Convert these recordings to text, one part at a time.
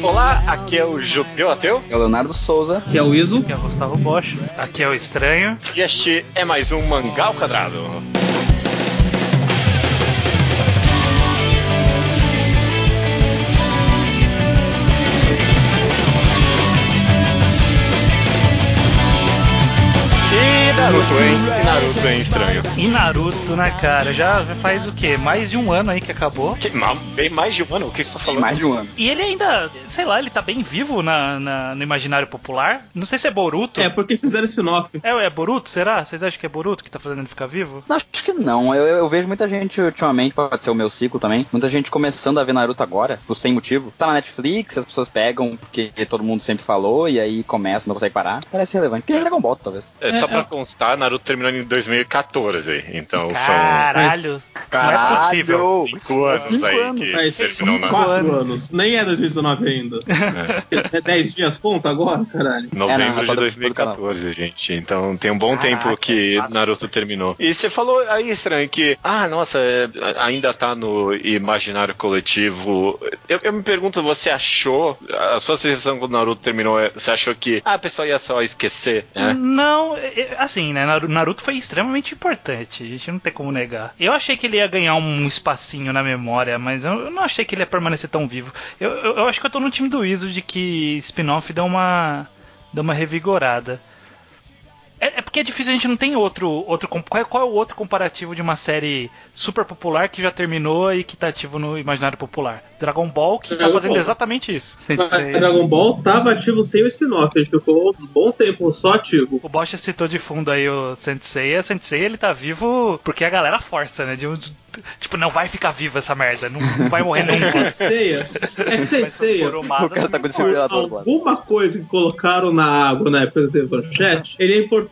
Olá, aqui é o Judeu Ateu. É o Leonardo Souza. Aqui é o Iso. Aqui é o Gustavo Bosch. Aqui é o Estranho. E este é mais um Mangá ao Quadrado. E Naruto, hein, estranho. E Naruto, né, cara? Já faz o quê? Mais de um ano aí que acabou. Que, bem mais de um ano, o que você tá falando? Mais de um ano. E ele ainda, sei lá, ele tá bem vivo na, na- no imaginário popular. Não sei se é Boruto. É, porque fizeram spin-off. É, é Boruto, será? Vocês acham que é Boruto que tá fazendo ele ficar vivo? Não, acho que não. Eu, eu vejo muita gente ultimamente, pode ser o meu ciclo também, muita gente começando a ver Naruto agora, por sem motivo. Tá na Netflix, as pessoas pegam porque todo mundo sempre falou e aí começa, não consegue parar. Parece relevante. Que nem Dragon Ball, talvez. É, só É, pra é. constar, Naruto terminou em 2014, então Caralho! Não é possível. são cinco anos Cinco aí anos. que Mas terminou na quatro anos. Nem é 2019 ainda. É 10 dias conta agora, caralho. Novembro É, não, é de depois do 2014, gente. Então tem um bom Caraca, tempo que. Naruto terminou. E você falou aí, estranho, que, ah, nossa, é, ainda tá no imaginário coletivo. Eu, eu me pergunto, você achou, a sua sensação quando Naruto terminou, é- você achou que ah, a pessoa ia só esquecer? né? Não, é- é- assim, né? Naru- Naruto foi extremamente importante. A gente não tem como negar. Eu achei que ele ia ganhar um espacinho na memória, mas eu não achei que ele ia permanecer tão vivo. Eu, eu, eu acho que eu tô no time do Iso de que spin-off dá uma, dá uma revigorada. É, é porque é difícil, a gente não tem outro. outro qual, é, qual é o outro comparativo de uma série super popular que já terminou e que tá ativo no imaginário popular? Dragon Ball, que tá Dragon fazendo Ball. exatamente isso. Dragon Ball tava ativo sem o spin-off. Ele ficou um bom tempo só ativo. O Bosch citou de fundo aí o Sensei. O Sensei ele tá vivo porque a galera força, né? De um- tipo, não vai ficar vivo essa merda. Não, não vai morrer nunca. Seiya. É que Sensei. O cara tá com lado. Alguma coisa que colocaram na água na época do Manchete, ele é importante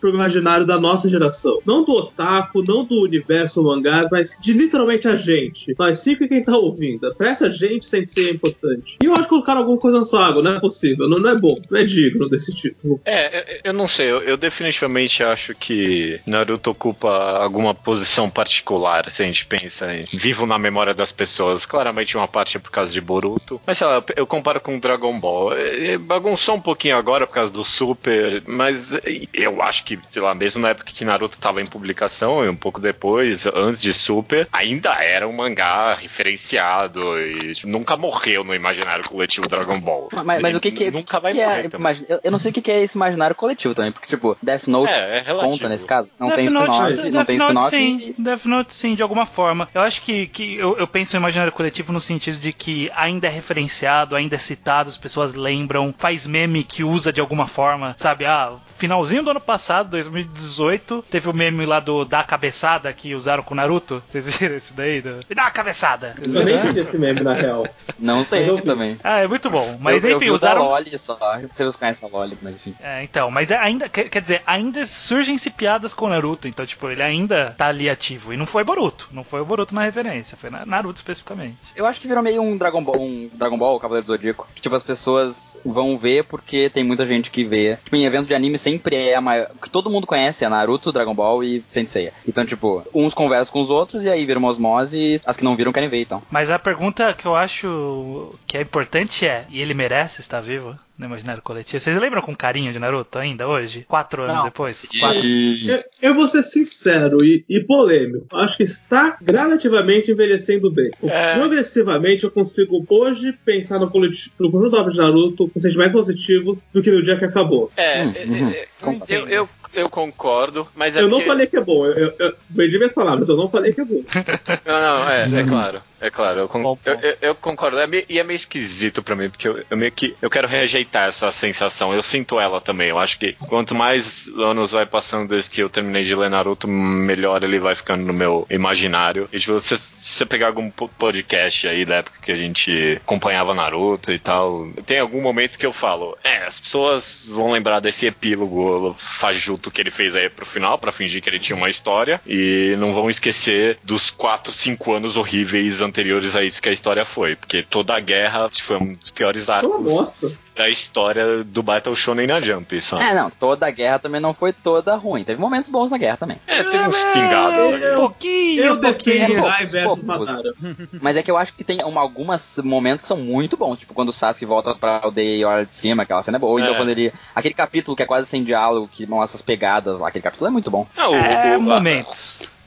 pro imaginário da nossa geração. Não do otaku, não do universo mangá, mas de literalmente a gente. Nós cinco e quem tá ouvindo. Pra essa gente, Sensei é importante. E eu acho que colocaram alguma coisa na sua água, não é possível, não, não é bom, não é digno desse título. É, eu- eu não sei, eu, eu definitivamente acho que Naruto ocupa alguma posição particular, se a gente pensa em vivo na memória das pessoas. Claramente uma parte é por causa de Boruto, mas sei lá, eu comparo com Dragon Ball. É, é, Bagunçou um pouquinho agora por causa do Super, mas eu acho que, sei lá, mesmo na época que Naruto tava em publicação, e um pouco depois, antes de Super, ainda era um mangá referenciado e tipo, nunca morreu no imaginário coletivo Dragon Ball. Mas, mas o que que, nunca vai que morrer é, também. imagi- eu, eu não sei o que que é esse imaginário coletivo também, porque tipo, Death Note É, é conta nesse caso? Não Death tem Note- spin-off, não Death tem spin-off sim. e... Death Note sim, de alguma forma. Eu acho que, que eu, eu penso no imaginário coletivo no sentido de que ainda é referenciado, ainda é citado, as pessoas lembram, faz meme que usa de alguma forma, sabe? Ah, finalzinho do ano passado, 2018, teve o meme lá do da cabeçada que usaram com o Naruto. Vocês viram esse daí? Do... Me dá uma cabeçada! Eu nem entendi esse meme, na real. Não sei Mas eu vi. também. Ah, é muito bom. Mas eu, eu enfim, vi o da usaram. Loli só. Vocês conhecem a Loli, mas enfim. É, então, mas é ainda, quer, dizer, ainda surgem-se piadas com o Naruto, então, tipo, ele ainda tá ali ativo. E não foi Boruto, não foi o Boruto na referência, foi na Naruto especificamente. Eu acho que virou meio um Dragon Ball, um Dragon Ball, Cavaleiro do Zodíaco. Que, tipo, as pessoas vão ver porque tem muita gente que vê. Tipo, em evento de anime sempre é a maior. Que todo mundo conhece é Naruto, Dragon Ball e Sensei. Então, tipo, uns conversam com os outros e aí viram uma osmose e as que não viram querem ver, então. Mas a pergunta que eu acho que é importante é: e ele merece estar vivo no imaginário coletivo? Vocês lembram com carinho de Naruto ainda hoje? Quatro anos Não, depois? E- Quatro. Eu, eu vou ser sincero e, e polêmico. Acho que está gradativamente envelhecendo bem. É. Progressivamente eu consigo hoje pensar no, coleti- no conjunto da obra de Naruto com sentimentos positivos do que no dia que acabou. É, Hum, é, uhum, é, concordo. eu, eu, eu concordo, mas é eu não porque- falei que é bom. Eu, eu, eu minhas palavras, eu não falei que é bom. Não, não, é, é claro. É claro, eu, con- Bom eu, eu- eu concordo. É meio- e é meio esquisito pra mim, porque eu, meio que eu quero rejeitar essa sensação. Eu sinto ela também. Eu acho que quanto mais anos vai passando desde que eu terminei de ler Naruto, melhor ele vai ficando no meu imaginário. E tipo, se você pegar algum po- podcast aí da época que a gente acompanhava Naruto e tal, tem algum momento que eu falo, é, as pessoas vão lembrar desse epílogo fajuto que ele fez aí pro final, pra fingir que ele tinha uma história, e não vão esquecer dos 4, 5 anos horríveis anteriores a isso que a história foi, porque toda a guerra foi um dos piores É arcos da história do Battle Shonen na Jump, sabe? É, não, toda a guerra também não foi toda ruim. Teve momentos bons na guerra também. É, teve uns pingados. eu- Um pouquinho, Eu um pouquinho. defendo versus Madara. Mas é que eu acho que tem uma, alguns momentos que são muito bons. Tipo, quando o Sasuke volta pra aldeia e olha de cima, aquela cena é boa. Ou então É. quando ele. Aquele capítulo que é quase sem diálogo, que mostra as pegadas lá, aquele capítulo é muito bom. Não, o- É, o- a-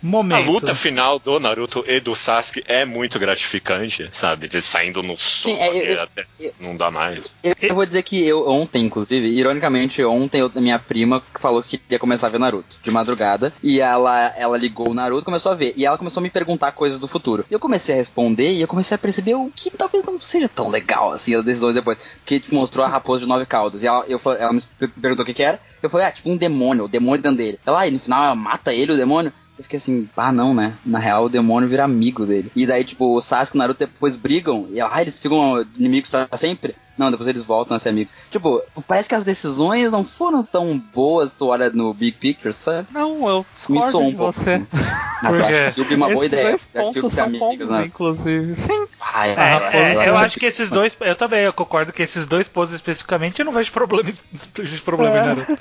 momentos. A luta final do Naruto e do Sasuke é muito gratificante, sabe? Eles saindo no soco, é, que eu- até não dá mais. Eu, eu vou dizer que eu ontem, inclusive, ironicamente, ontem eu- minha prima falou que ia começar a ver Naruto de madrugada. E ela, ela ligou o Naruto e começou a ver. E ela começou a me perguntar coisas do futuro. E eu comecei a responder e eu comecei a perceber o que talvez não seja tão legal assim as decisões depois. Porque tipo, mostrou a raposa de nove caudas. E ela, eu, ela me perguntou o que, que era. Eu falei, ah, tipo um demônio, o demônio dentro dele. Ela, ah, e no final ela mata ele, o demônio. Eu fiquei assim, ah não, né? Na real o demônio vira amigo dele. E daí, tipo, o Sasuke e o Naruto depois brigam. E ah, eles ficam inimigos pra sempre? Não, depois eles voltam a ser amigos. Tipo, parece que as decisões não foram tão boas, tu olha no Big Picture, sabe? Não, eu Me discordo soou um de pouco. você. assim. Ah, tu Por quê? acha que Yubi é uma boa Esses ideia. dois pontos é são amigo, bons, né? inclusive. Sim. Ai, É, é, ai, eu ai, acho que esses dois, eu também, eu concordo que esses dois poses especificamente eu não vejo problema, vejo problema em Naruto.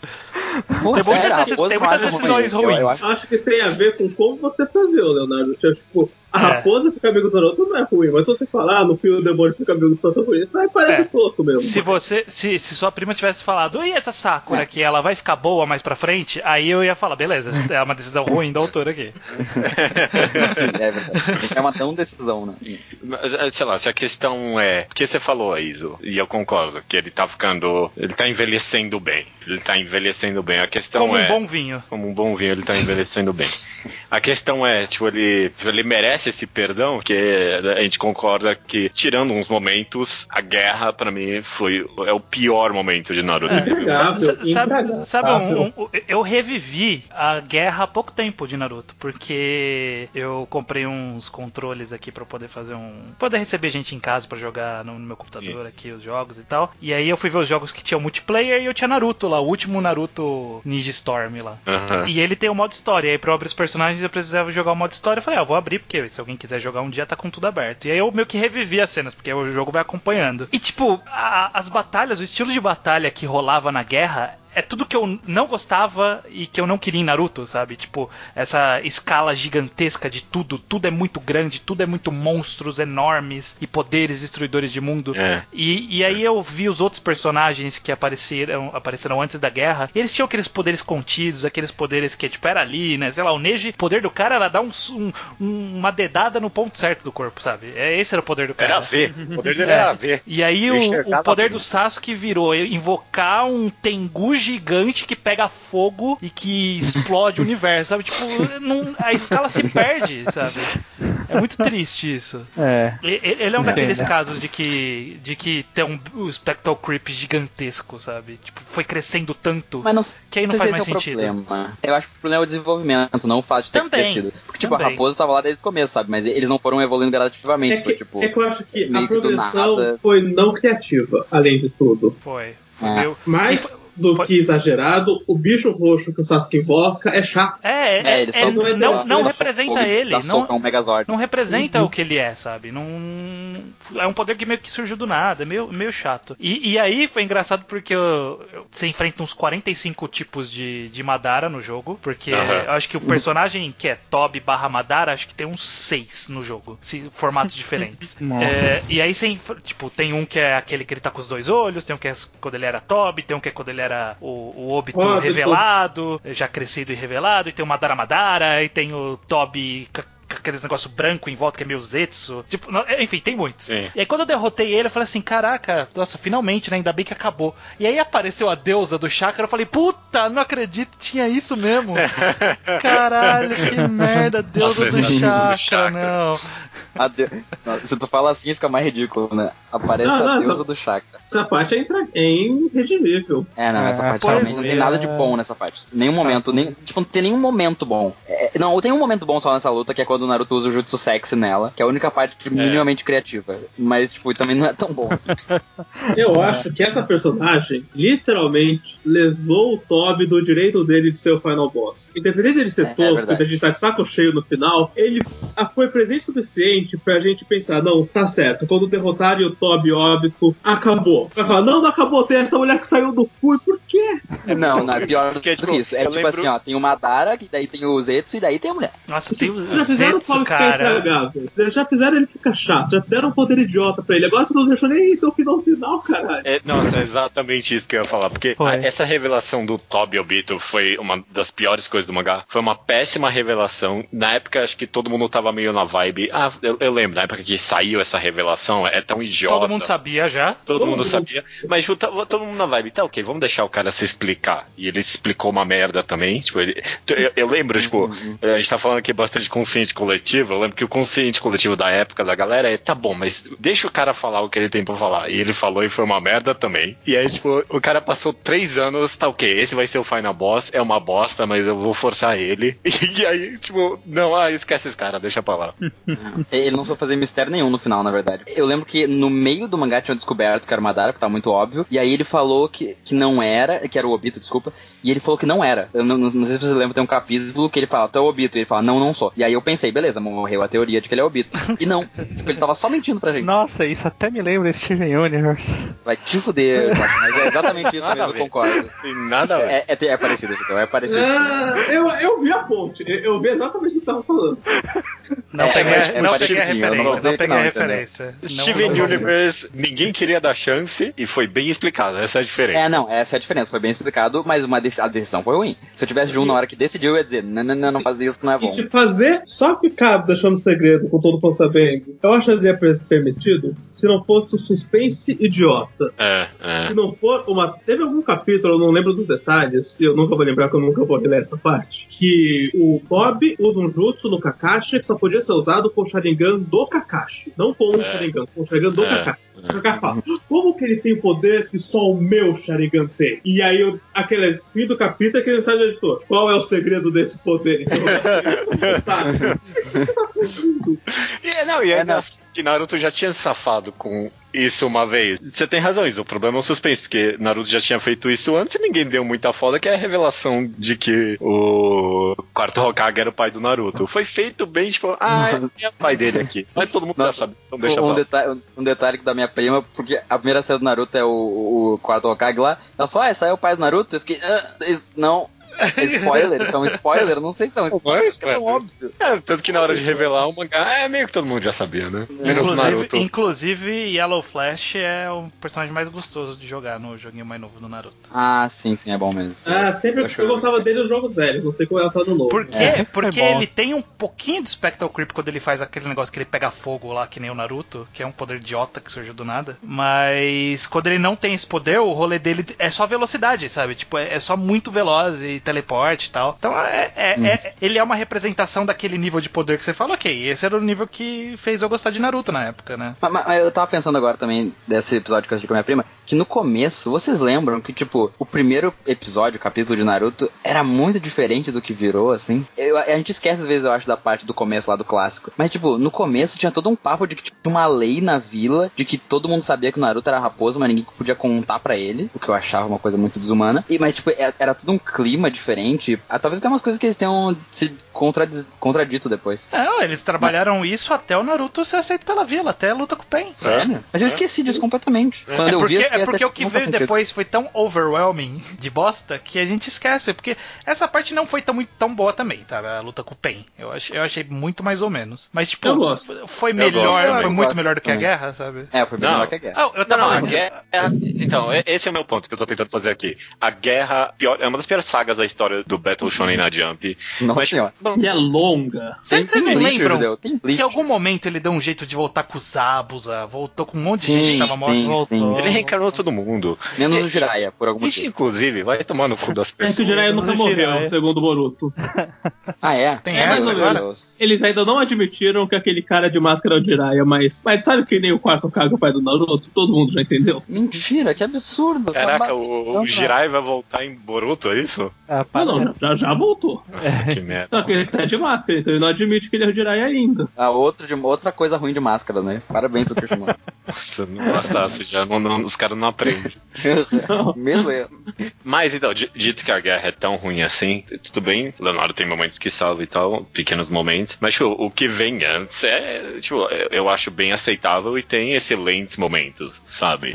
Pô, tem sério, muitas tem muitas decisões ruim. Eu- eu ruins. acho- Acho que tem a ver com como você fazer, Leonardo. Tipo, a É. raposa fica amigo do Naruto não é ruim, mas se você falar, ah, no filme o demônio fica amigo do protagonista, aí parece É. tosco mesmo. Se você, se, se sua prima tivesse falado, e essa Sakura aqui, ela vai ficar boa mais pra frente, aí eu ia falar, beleza, é uma decisão ruim da autora aqui. Sim, é verdade. É uma tão decisão, né? É, sei lá, se a questão é. O que você falou, Iso, e eu concordo, que ele tá ficando. Ele tá envelhecendo bem. Ele tá envelhecendo bem. A questão Como é. um bom vinho. Como um bom vinho, ele tá envelhecendo bem. A questão é, tipo, ele, tipo, ele merece esse perdão, porque a gente concorda que, tirando uns momentos, a guerra, pra mim, foi é o pior momento de Naruto. É. Sa- sabe, intragável. sabe um- um- eu revivi a guerra há pouco tempo de Naruto, porque eu comprei uns controles aqui pra poder fazer um. poder receber gente em casa pra jogar no, no meu computador aqui os jogos e tal. E aí eu fui ver os jogos que tinham multiplayer e eu tinha Naruto lá, o último Naruto Ninja Storm lá. Aham. E ele tem o modo história. E aí, pra eu abrir os personagens, eu precisava jogar o modo história. Eu falei, ah, vou abrir, porque se alguém quiser jogar um dia, tá com tudo aberto. E aí eu meio que revivi as cenas, porque o jogo vai acompanhando. E, tipo, a- as batalhas, o estilo de batalha que rolava na guerra. É tudo que eu não gostava e que eu não queria em Naruto, sabe? Tipo, essa escala gigantesca de tudo. Tudo é muito grande, tudo é muito monstros enormes e poderes destruidores de mundo. É. E, e aí eu vi os outros personagens que apareceram, apareceram antes da guerra. E eles tinham aqueles poderes contidos, aqueles poderes que, tipo, era ali, né? Sei lá, o Neji, o poder do cara era dar um, um- um- uma dedada no ponto certo do corpo, sabe? É, esse era o poder do cara. Era ver. O poder dele É. era ver. E aí o, o poder bem. do Sasuke virou invocar um Tengu gigante que pega fogo e que explode o universo, sabe? Tipo, não- a escala se perde, sabe? É muito triste isso. É. Ele é um Sim, daqueles né? casos de que de que tem um, um Spectral Creep gigantesco, sabe? Tipo, foi crescendo tanto Mas não que aí não sei faz mais esse é o sentido. problema. Eu acho que o problema é o desenvolvimento, não o fato de ter Também, crescido. Porque, tipo, a também. raposa tava lá desde o começo, sabe? Mas eles não foram evoluindo gradativamente. É foi, que, tipo, é que eu acho que a progressão foi não criativa, além de tudo. Foi. É. foi- do foi- que exagerado, o bicho roxo que o Sasuke invoca é chato. É, é, É, ele só é- não é não, não representa ele. Não, é um Megazord. não representa Uhum. o que ele é, sabe? Não é um poder que meio que surgiu do nada, é meio, meio chato. E, e aí foi engraçado porque eu- eu- você enfrenta uns 45 tipos de, de Madara no jogo, porque Aham. eu acho que o personagem que é Toby barra Madara, acho que tem uns 6 no jogo, se- formatos diferentes. É, e aí você, tipo, tem um que é aquele que ele tá com os dois olhos, tem um que é quando ele era Toby, tem um que é quando ele era o, o Obito revelado, já crescido e revelado, e tem o Madara Madara, e tem o Toby aqueles negócio branco em volta que é meio Zetsu. Tipo, não- enfim, tem muitos. Sim. E aí quando eu derrotei ele, eu falei assim, caraca, nossa, finalmente, né? Ainda bem que acabou. E aí apareceu a deusa do chakra, eu falei, puta, não acredito, tinha isso mesmo. Caralho, que merda, deusa Nossa, do essa deusa do chakra, chakra. não. A de- Se tu fala assim, fica mais ridículo, né? Aparece Não, não, a deusa só- do chakra. Essa parte é, intra... é irredimível. É, não, essa É, parte realmente não tem é. nada de bom nessa parte. Nenhum momento, nem, tipo, não tem nenhum momento bom. É, não, tem um momento bom só nessa luta, que é quando Naruto usa o jutsu sexy nela, que é a única parte minimamente criativa. Mas, tipo, também não é tão bom assim. Eu acho que essa personagem literalmente lesou o Toby do direito dele de ser o final boss. Independente dele ser É, é tosco, verdade. de a gente tá de saco cheio no final, ele foi presente o suficiente pra gente pensar, não, tá certo, quando derrotarem o Toby óbito, acabou. Vai falar, não, não acabou, tem essa mulher que saiu do cu, e por quê? Não, não, é pior do tipo, que isso. É tipo lembro- assim, ó, tem o Madara, que daí tem o Zetsu e daí tem a mulher. Nossa, tem o Vocês já fizeram o Zetsu, Toby ficar cara. intragável. Vocês já fizeram ele ficar chato, já deram um poder idiota pra ele. Agora você não deixou nem isso, é o final final, caralho. É, nossa, é exatamente isso que eu ia falar. Porque a- essa revelação do Toby Obito foi uma das piores coisas do mangá. Foi uma péssima revelação. Na época, acho que todo mundo tava meio na vibe. Ah, eu, eu lembro, na época que saiu essa revelação, é tão idiota. Todo mundo sabia já. Todo Todo mundo mundo. sabia. Mas tipo, tá- todo mundo na vibe, tá ok, vamos deixar o cara se explicar. E ele se explicou uma merda também. Tipo, ele- eu, eu lembro, tipo, a gente tá falando aqui bastante consciente coletivo. Eu lembro que o consciente coletivo da época da galera é, tá bom, mas deixa o cara falar o que ele tem pra falar. E ele falou e foi uma merda também. E aí, tipo, o cara passou três anos, tá ok, esse vai ser o final boss, é uma bosta, mas eu vou forçar ele. E aí, tipo, não, ah, esquece esse cara, deixa pra lá. Ele não foi fazer mistério nenhum no final, na verdade. Eu lembro que no meio do mangá tinham descoberto que era o Madara, porque tava muito óbvio. E aí ele falou que, que não era, que era o Obito, desculpa. E ele falou que não era. Eu não, não- não sei se você lembra, tem um capítulo que ele fala, tu é o Obito. E ele fala, não, não sou. E aí eu pensei, beleza, morreu a teoria de que ele é o Obito. E não. tipo, ele tava só mentindo pra gente. Nossa, isso até me lembra Steven Universe. Vai te fuder, cara, mas é exatamente isso mesmo, concordo. Tem nada a ver. É, é, é parecido, Chitão, é parecido. Ah, eu, eu vi a ponte, eu, eu vi exatamente o que você tava falando. Não É, peguei, é, é não peguei a parecido, eu não referência. Não, que peguei a não, referência. Não- Steven não- Universe, ninguém queria dar chance e foi bem explicado. Essa é a diferença. É, não, essa é a diferença. Foi bem explicado, mas uma a decisão foi ruim. Se eu tivesse de um na hora que decidiu, eu ia dizer, não, não, não, não faz isso que não é E bom. te fazer só ficar deixando segredo com todo mundo sabendo, eu acharia permitido se não fosse um suspense idiota. É, é. Se não for uma. Teve algum capítulo, eu não lembro dos detalhes, e eu nunca vou lembrar porque eu nunca vou reler essa parte. Que o Bob usa um jutsu no Kakashi que só podia ser usado com o Sharingan do Kakashi. Não com o É. Sharingan, com o Sharingan do É. Kakashi. O Kakashi fala, como que ele tem poder que só o meu Sharingan tem? E aí, eu, aquele fim do capítulo, aquele mensagem do editor. Qual é o segredo desse poder? Então, você sabe. Você tá. E, não, e é, É, não. que Naruto já tinha safado com isso uma vez. Você tem razão, isso. O problema é o suspense, porque Naruto já tinha feito isso antes e ninguém deu muita foda, que é a revelação de que o quarto Hokage era o pai do Naruto. Foi feito bem, tipo, ah, é o pai dele aqui. Mas todo mundo já Nossa. sabe, então deixa um, detalhe, um detalhe da minha prima, porque a primeira cena do Naruto é o, o quarto Hokage lá. Ela falou, ah, esse aí é o pai do Naruto? Eu fiquei, ah, isso- não. É spoiler, isso é um spoiler? Eu Não sei se é um spoiler, é é tão spoiler. óbvio. É, tanto que na hora de revelar o mangá, é meio que todo mundo já sabia, né? Menos Inclusive, Naruto. inclusive, Yellow Flash é o personagem mais gostoso de jogar no joguinho mais novo do Naruto. Ah, sim, sim, é bom mesmo. Ah, sempre acho eu gostava dele nos jogos velhos, não sei como ela tá no novo. Por quê? É, Porque é ele tem um pouquinho de Spectral Creep quando ele faz aquele negócio que ele pega fogo lá, que nem o Naruto, que é um poder idiota que surgiu do nada. Mas quando ele não tem esse poder, o rolê dele é só velocidade, sabe? Tipo, é, é só muito veloz e teleporte e tal. Então, é, é- Hum. é- ele é uma representação daquele nível de poder que você fala, ok, esse era o nível que fez eu gostar de Naruto na época, né? Mas, mas eu tava pensando agora também, desse episódio que eu assisti com a minha prima, que no começo, vocês lembram que, tipo, o primeiro episódio, capítulo de Naruto, era muito diferente do que virou, assim? Eu- a gente esquece às vezes, eu acho, da parte do começo lá do clássico. Mas, tipo, no começo tinha todo um papo de que tinha uma lei na vila, de que todo mundo sabia que o Naruto era raposo, mas ninguém podia contar pra ele, o que eu achava uma coisa muito desumana. E, mas, tipo, é- era tudo um clima diferente. Ah, talvez até umas coisas que eles tenham se contradiz- contradito depois. Não, eles trabalharam isso até o Naruto ser aceito pela vila, até a luta com o Pen. Sério? Mas eu esqueci disso completamente. Quando É eu porque, vi, eu é porque o que não veio depois foi tão overwhelming de bosta que a gente esquece. Porque essa parte não foi tão, tão boa também, tá? A luta com o Pen. Eu achei, eu achei muito mais ou menos. Mas, tipo, Eu gosto. foi melhor, gosto. foi Eu muito melhor do que a guerra, sabe? É, foi Não. melhor que a guerra. Ah, eu Não, tava não, a lembrando. guerra, é assim, então, e- esse é o meu ponto que eu tô tentando fazer aqui. A guerra pior, é uma das piores sagas da história do Battle Shonen na Jump. Nossa Mas, senhora. não, E é longa. Vocês não lembram que em algum momento ele deu um jeito de voltar com o Zabuza, voltou com um monte de Sim, gente que tava morta? sim, voltou. sim. ele reencarnou todo mundo. Menos o Jiraiya, por algum Isso, motivo. inclusive, vai tomar no cu das É pessoas. que o Jiraiya nunca morreu, Jiraiya. segundo o Boruto. Ah, é? Tem É, essa mais ou menos. Eles ainda não admitiram que aquele cara de máscara é o Jiraiya, mas, mas sabe que nem o quarto Kage, o pai do Naruto? Todo mundo já entendeu? Mentira, que absurdo. Caraca, Tá o, o Jirai vai voltar em Boruto, é isso? Ah, Não, não, já, já voltou. Nossa, que merda. Só que ele tá de máscara, então ele não admite que ele é o Jiraiya ainda. Ah, outro de, outra coisa ruim de máscara, né? Parabéns pro Kirishima. Se não bastasse, já não, não- os caras não aprendem. Mesmo eu. Mas então, di- dito que a guerra é tão ruim assim, tudo bem, Leonardo tem momentos que salva e tal, pequenos momentos, mas tipo, o que vem antes é, tipo, eu- acho bem aceitável e tem excelentes momentos, sabe?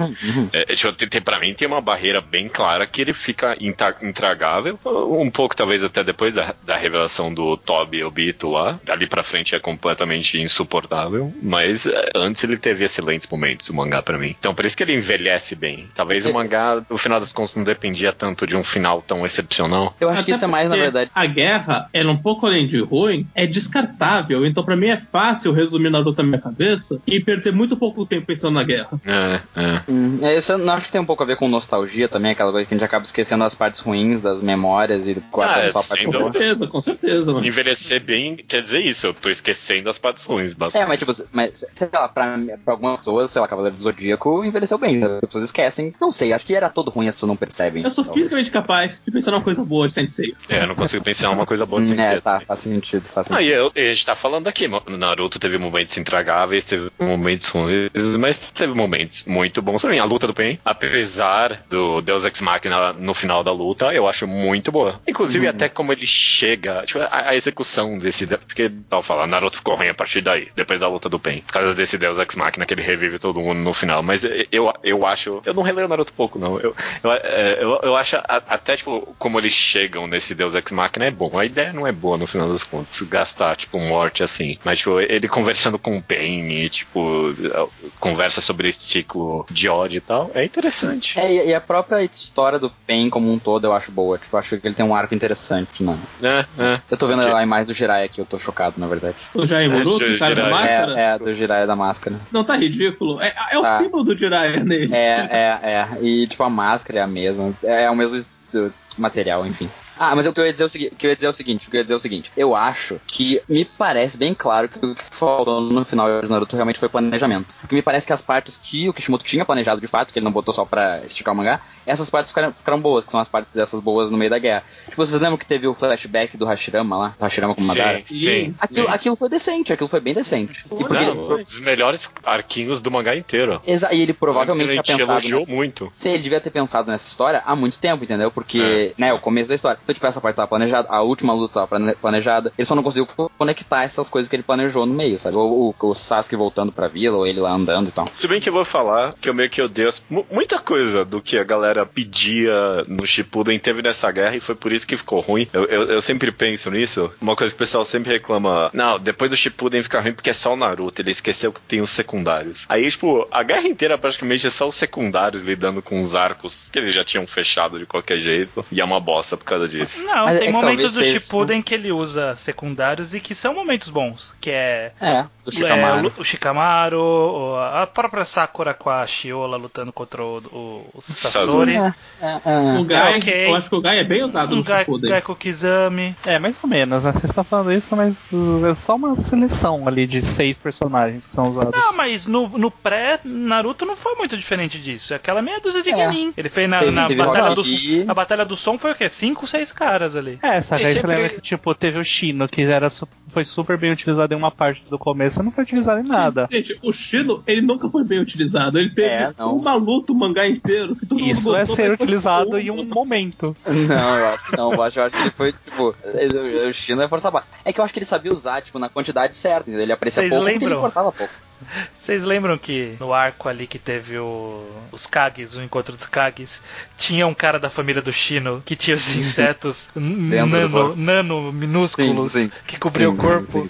É, é, tipo, tem, tem- pra mim tem uma barreira bem clara que ele fica intragável, um pouco talvez até depois da, da revelação do Toby Obito lá, dali pra frente é completamente insuportável, mas é, antes ele teve excelentes momentos, o mangá pra mim. Então por isso que ele envelhece bem. Talvez o mangá, no final das contas, não dependia tanto de um final tão excepcional. Eu acho que Até isso é mais, na verdade. A guerra, ela um pouco além de ruim, é descartável. Então, pra mim, é fácil resumir na minha cabeça e perder muito pouco tempo pensando na guerra. É, é. Hum, é, isso eu não acho que tem um pouco a ver com nostalgia também, aquela coisa que a gente acaba esquecendo as partes ruins das memórias e guarda Ah, é, só a parte sem Com certeza, com certeza, mano. Envelhecer bem quer dizer isso, eu tô esquecendo as partes ruins, É, basicamente. mas tipo, mas, sei lá, pra, pra algumas pessoas, sei lá, Cavaleiro do Zodíaco envelheceu bem, né? as pessoas esquecem. Não sei, acho que era todo ruim, as pessoas não percebem. Eu sou Talvez. fisicamente capaz de pensar numa coisa boa de Sensei. É, eu não consigo pensar uma coisa boa de Hum, É, sentido. tá, faz sentido, faz sentido. Aí eu, a gente tá falando aqui, Naruto teve momentos intragáveis, teve momentos ruins, mas teve momentos muito bons pra mim. A luta do Pen, apesar do Deus Ex Machina no final da luta, eu acho muito boa. Inclusive, até como ele chega, tipo, a, a execução desse. Porque, tal falar, Naruto ficou ruim a partir daí, depois da luta do Pen, por causa desse Deus Ex Machina que ele revive todo mundo no final. Mas eu, eu acho. Eu não releio Naruto pouco, não. Eu, eu, é, eu, eu acho a- até, tipo, como eles chegam nesse Deus Ex Machina é bom. A ideia não é boa no final das contas, gastar, tipo, morte assim. Mas, tipo, ele conversando com o Pain e, tipo, conversa sobre esse ciclo de ódio e tal, é interessante. É, e a própria história do Pen como um todo eu acho boa. Tipo, eu acho que ele tem um arco interessante, mano. É, é. Eu tô vendo a imagem do Jiraiya aqui, eu tô chocado, na verdade. O Boruto, É, o cara da Jiraiya. máscara. É, é, do Jiraiya da máscara. Não, tá ridículo. É, é o Tá. símbolo do Jiraiya nele. É, é, é. E, tipo, a máscara é a mesma. É o mesmo material, enfim. Ah, mas o que eu ia dizer é o seguinte, o que eu ia dizer é o seguinte, o que eu ia dizer é o seguinte. Eu acho que me parece bem claro que o que faltou no final de Naruto realmente foi planejamento. Porque me parece que as partes que o Kishimoto tinha planejado de fato, que ele não botou só pra esticar o mangá, essas partes ficaram, ficaram boas, que são as partes dessas boas no meio da guerra. Tipo, vocês lembram que teve o flashback do Hashirama lá? Do Hashirama com o Madara? Sim, sim. Aquilo, sim. aquilo foi decente, aquilo foi bem decente. E porque Não, um dos melhores arquinhos do mangá inteiro. Exa- e ele provavelmente tinha pensado elogiou nessa- muito. Sim, ele devia ter pensado nessa história há muito tempo, entendeu? Porque, né, o começo da história. Então, tipo, essa parte tava planejada, a última luta tava plane- planejada. Ele só não conseguiu co- conectar essas coisas que ele planejou no meio, sabe? Ou o, o Sasuke voltando pra vila, ou ele lá andando e tal. Se bem que eu vou falar que eu meio que odeio muita coisa do que a galera pedia no Shippuden teve nessa guerra e foi por isso que ficou ruim. Eu, eu, eu sempre penso nisso. Uma coisa que o pessoal sempre reclama, não, depois do Shippuden fica ruim porque é só o Naruto, ele esqueceu que tem os secundários. Aí, tipo, a guerra inteira praticamente é só os secundários lidando com os arcos que eles já tinham fechado de qualquer jeito e é uma bosta por causa disso. Não, Mas é tem que momentos do seja- Shippuden que ele usa secundários e que são momentos bons, que é É, do é, Shikamaru. o Shikamaru, o- a própria Sakura com a Shiola lutando contra o, o, o Sasori, É, é, é. O Gai, ok. eu acho que o Gai é bem usado um no Gai, Shippuden. Gaiko Kizami. É, mais ou menos, né? Vocês estão falando isso, mas uh, é só uma seleção ali de seis personagens que são usados. Não, mas no, no pré-Naruto não foi muito diferente disso. É aquela meia dúzia de É. Genin. Ele fez na, na batalha do. A batalha do som foi o quê? Cinco, seis caras ali. É, só que E aí sempre- você lembra que, tipo, teve o Shino, que era, su- foi super bem utilizado em uma parte do começo, não foi utilizado em nada. Gente, o Shino, ele nunca foi bem utilizado. Ele teve É, uma luta, o mangá inteiro, que todo mundo Isso gostou, é ser utilizado em um momento. Não, eu acho que não. Eu acho, eu acho que ele foi, tipo, o- o Shino é força baixa. É que eu acho que ele sabia usar, tipo, na quantidade certa, entendeu? Ele aparecia Vocês pouco porque ele lembram? cortava pouco. Vocês lembram que no arco ali que teve o, os Kages, o encontro dos Kages, tinha um cara da família do Shino que tinha os insetos nano, nano minúsculos Sim, sim. que cobriam o corpo? Sim,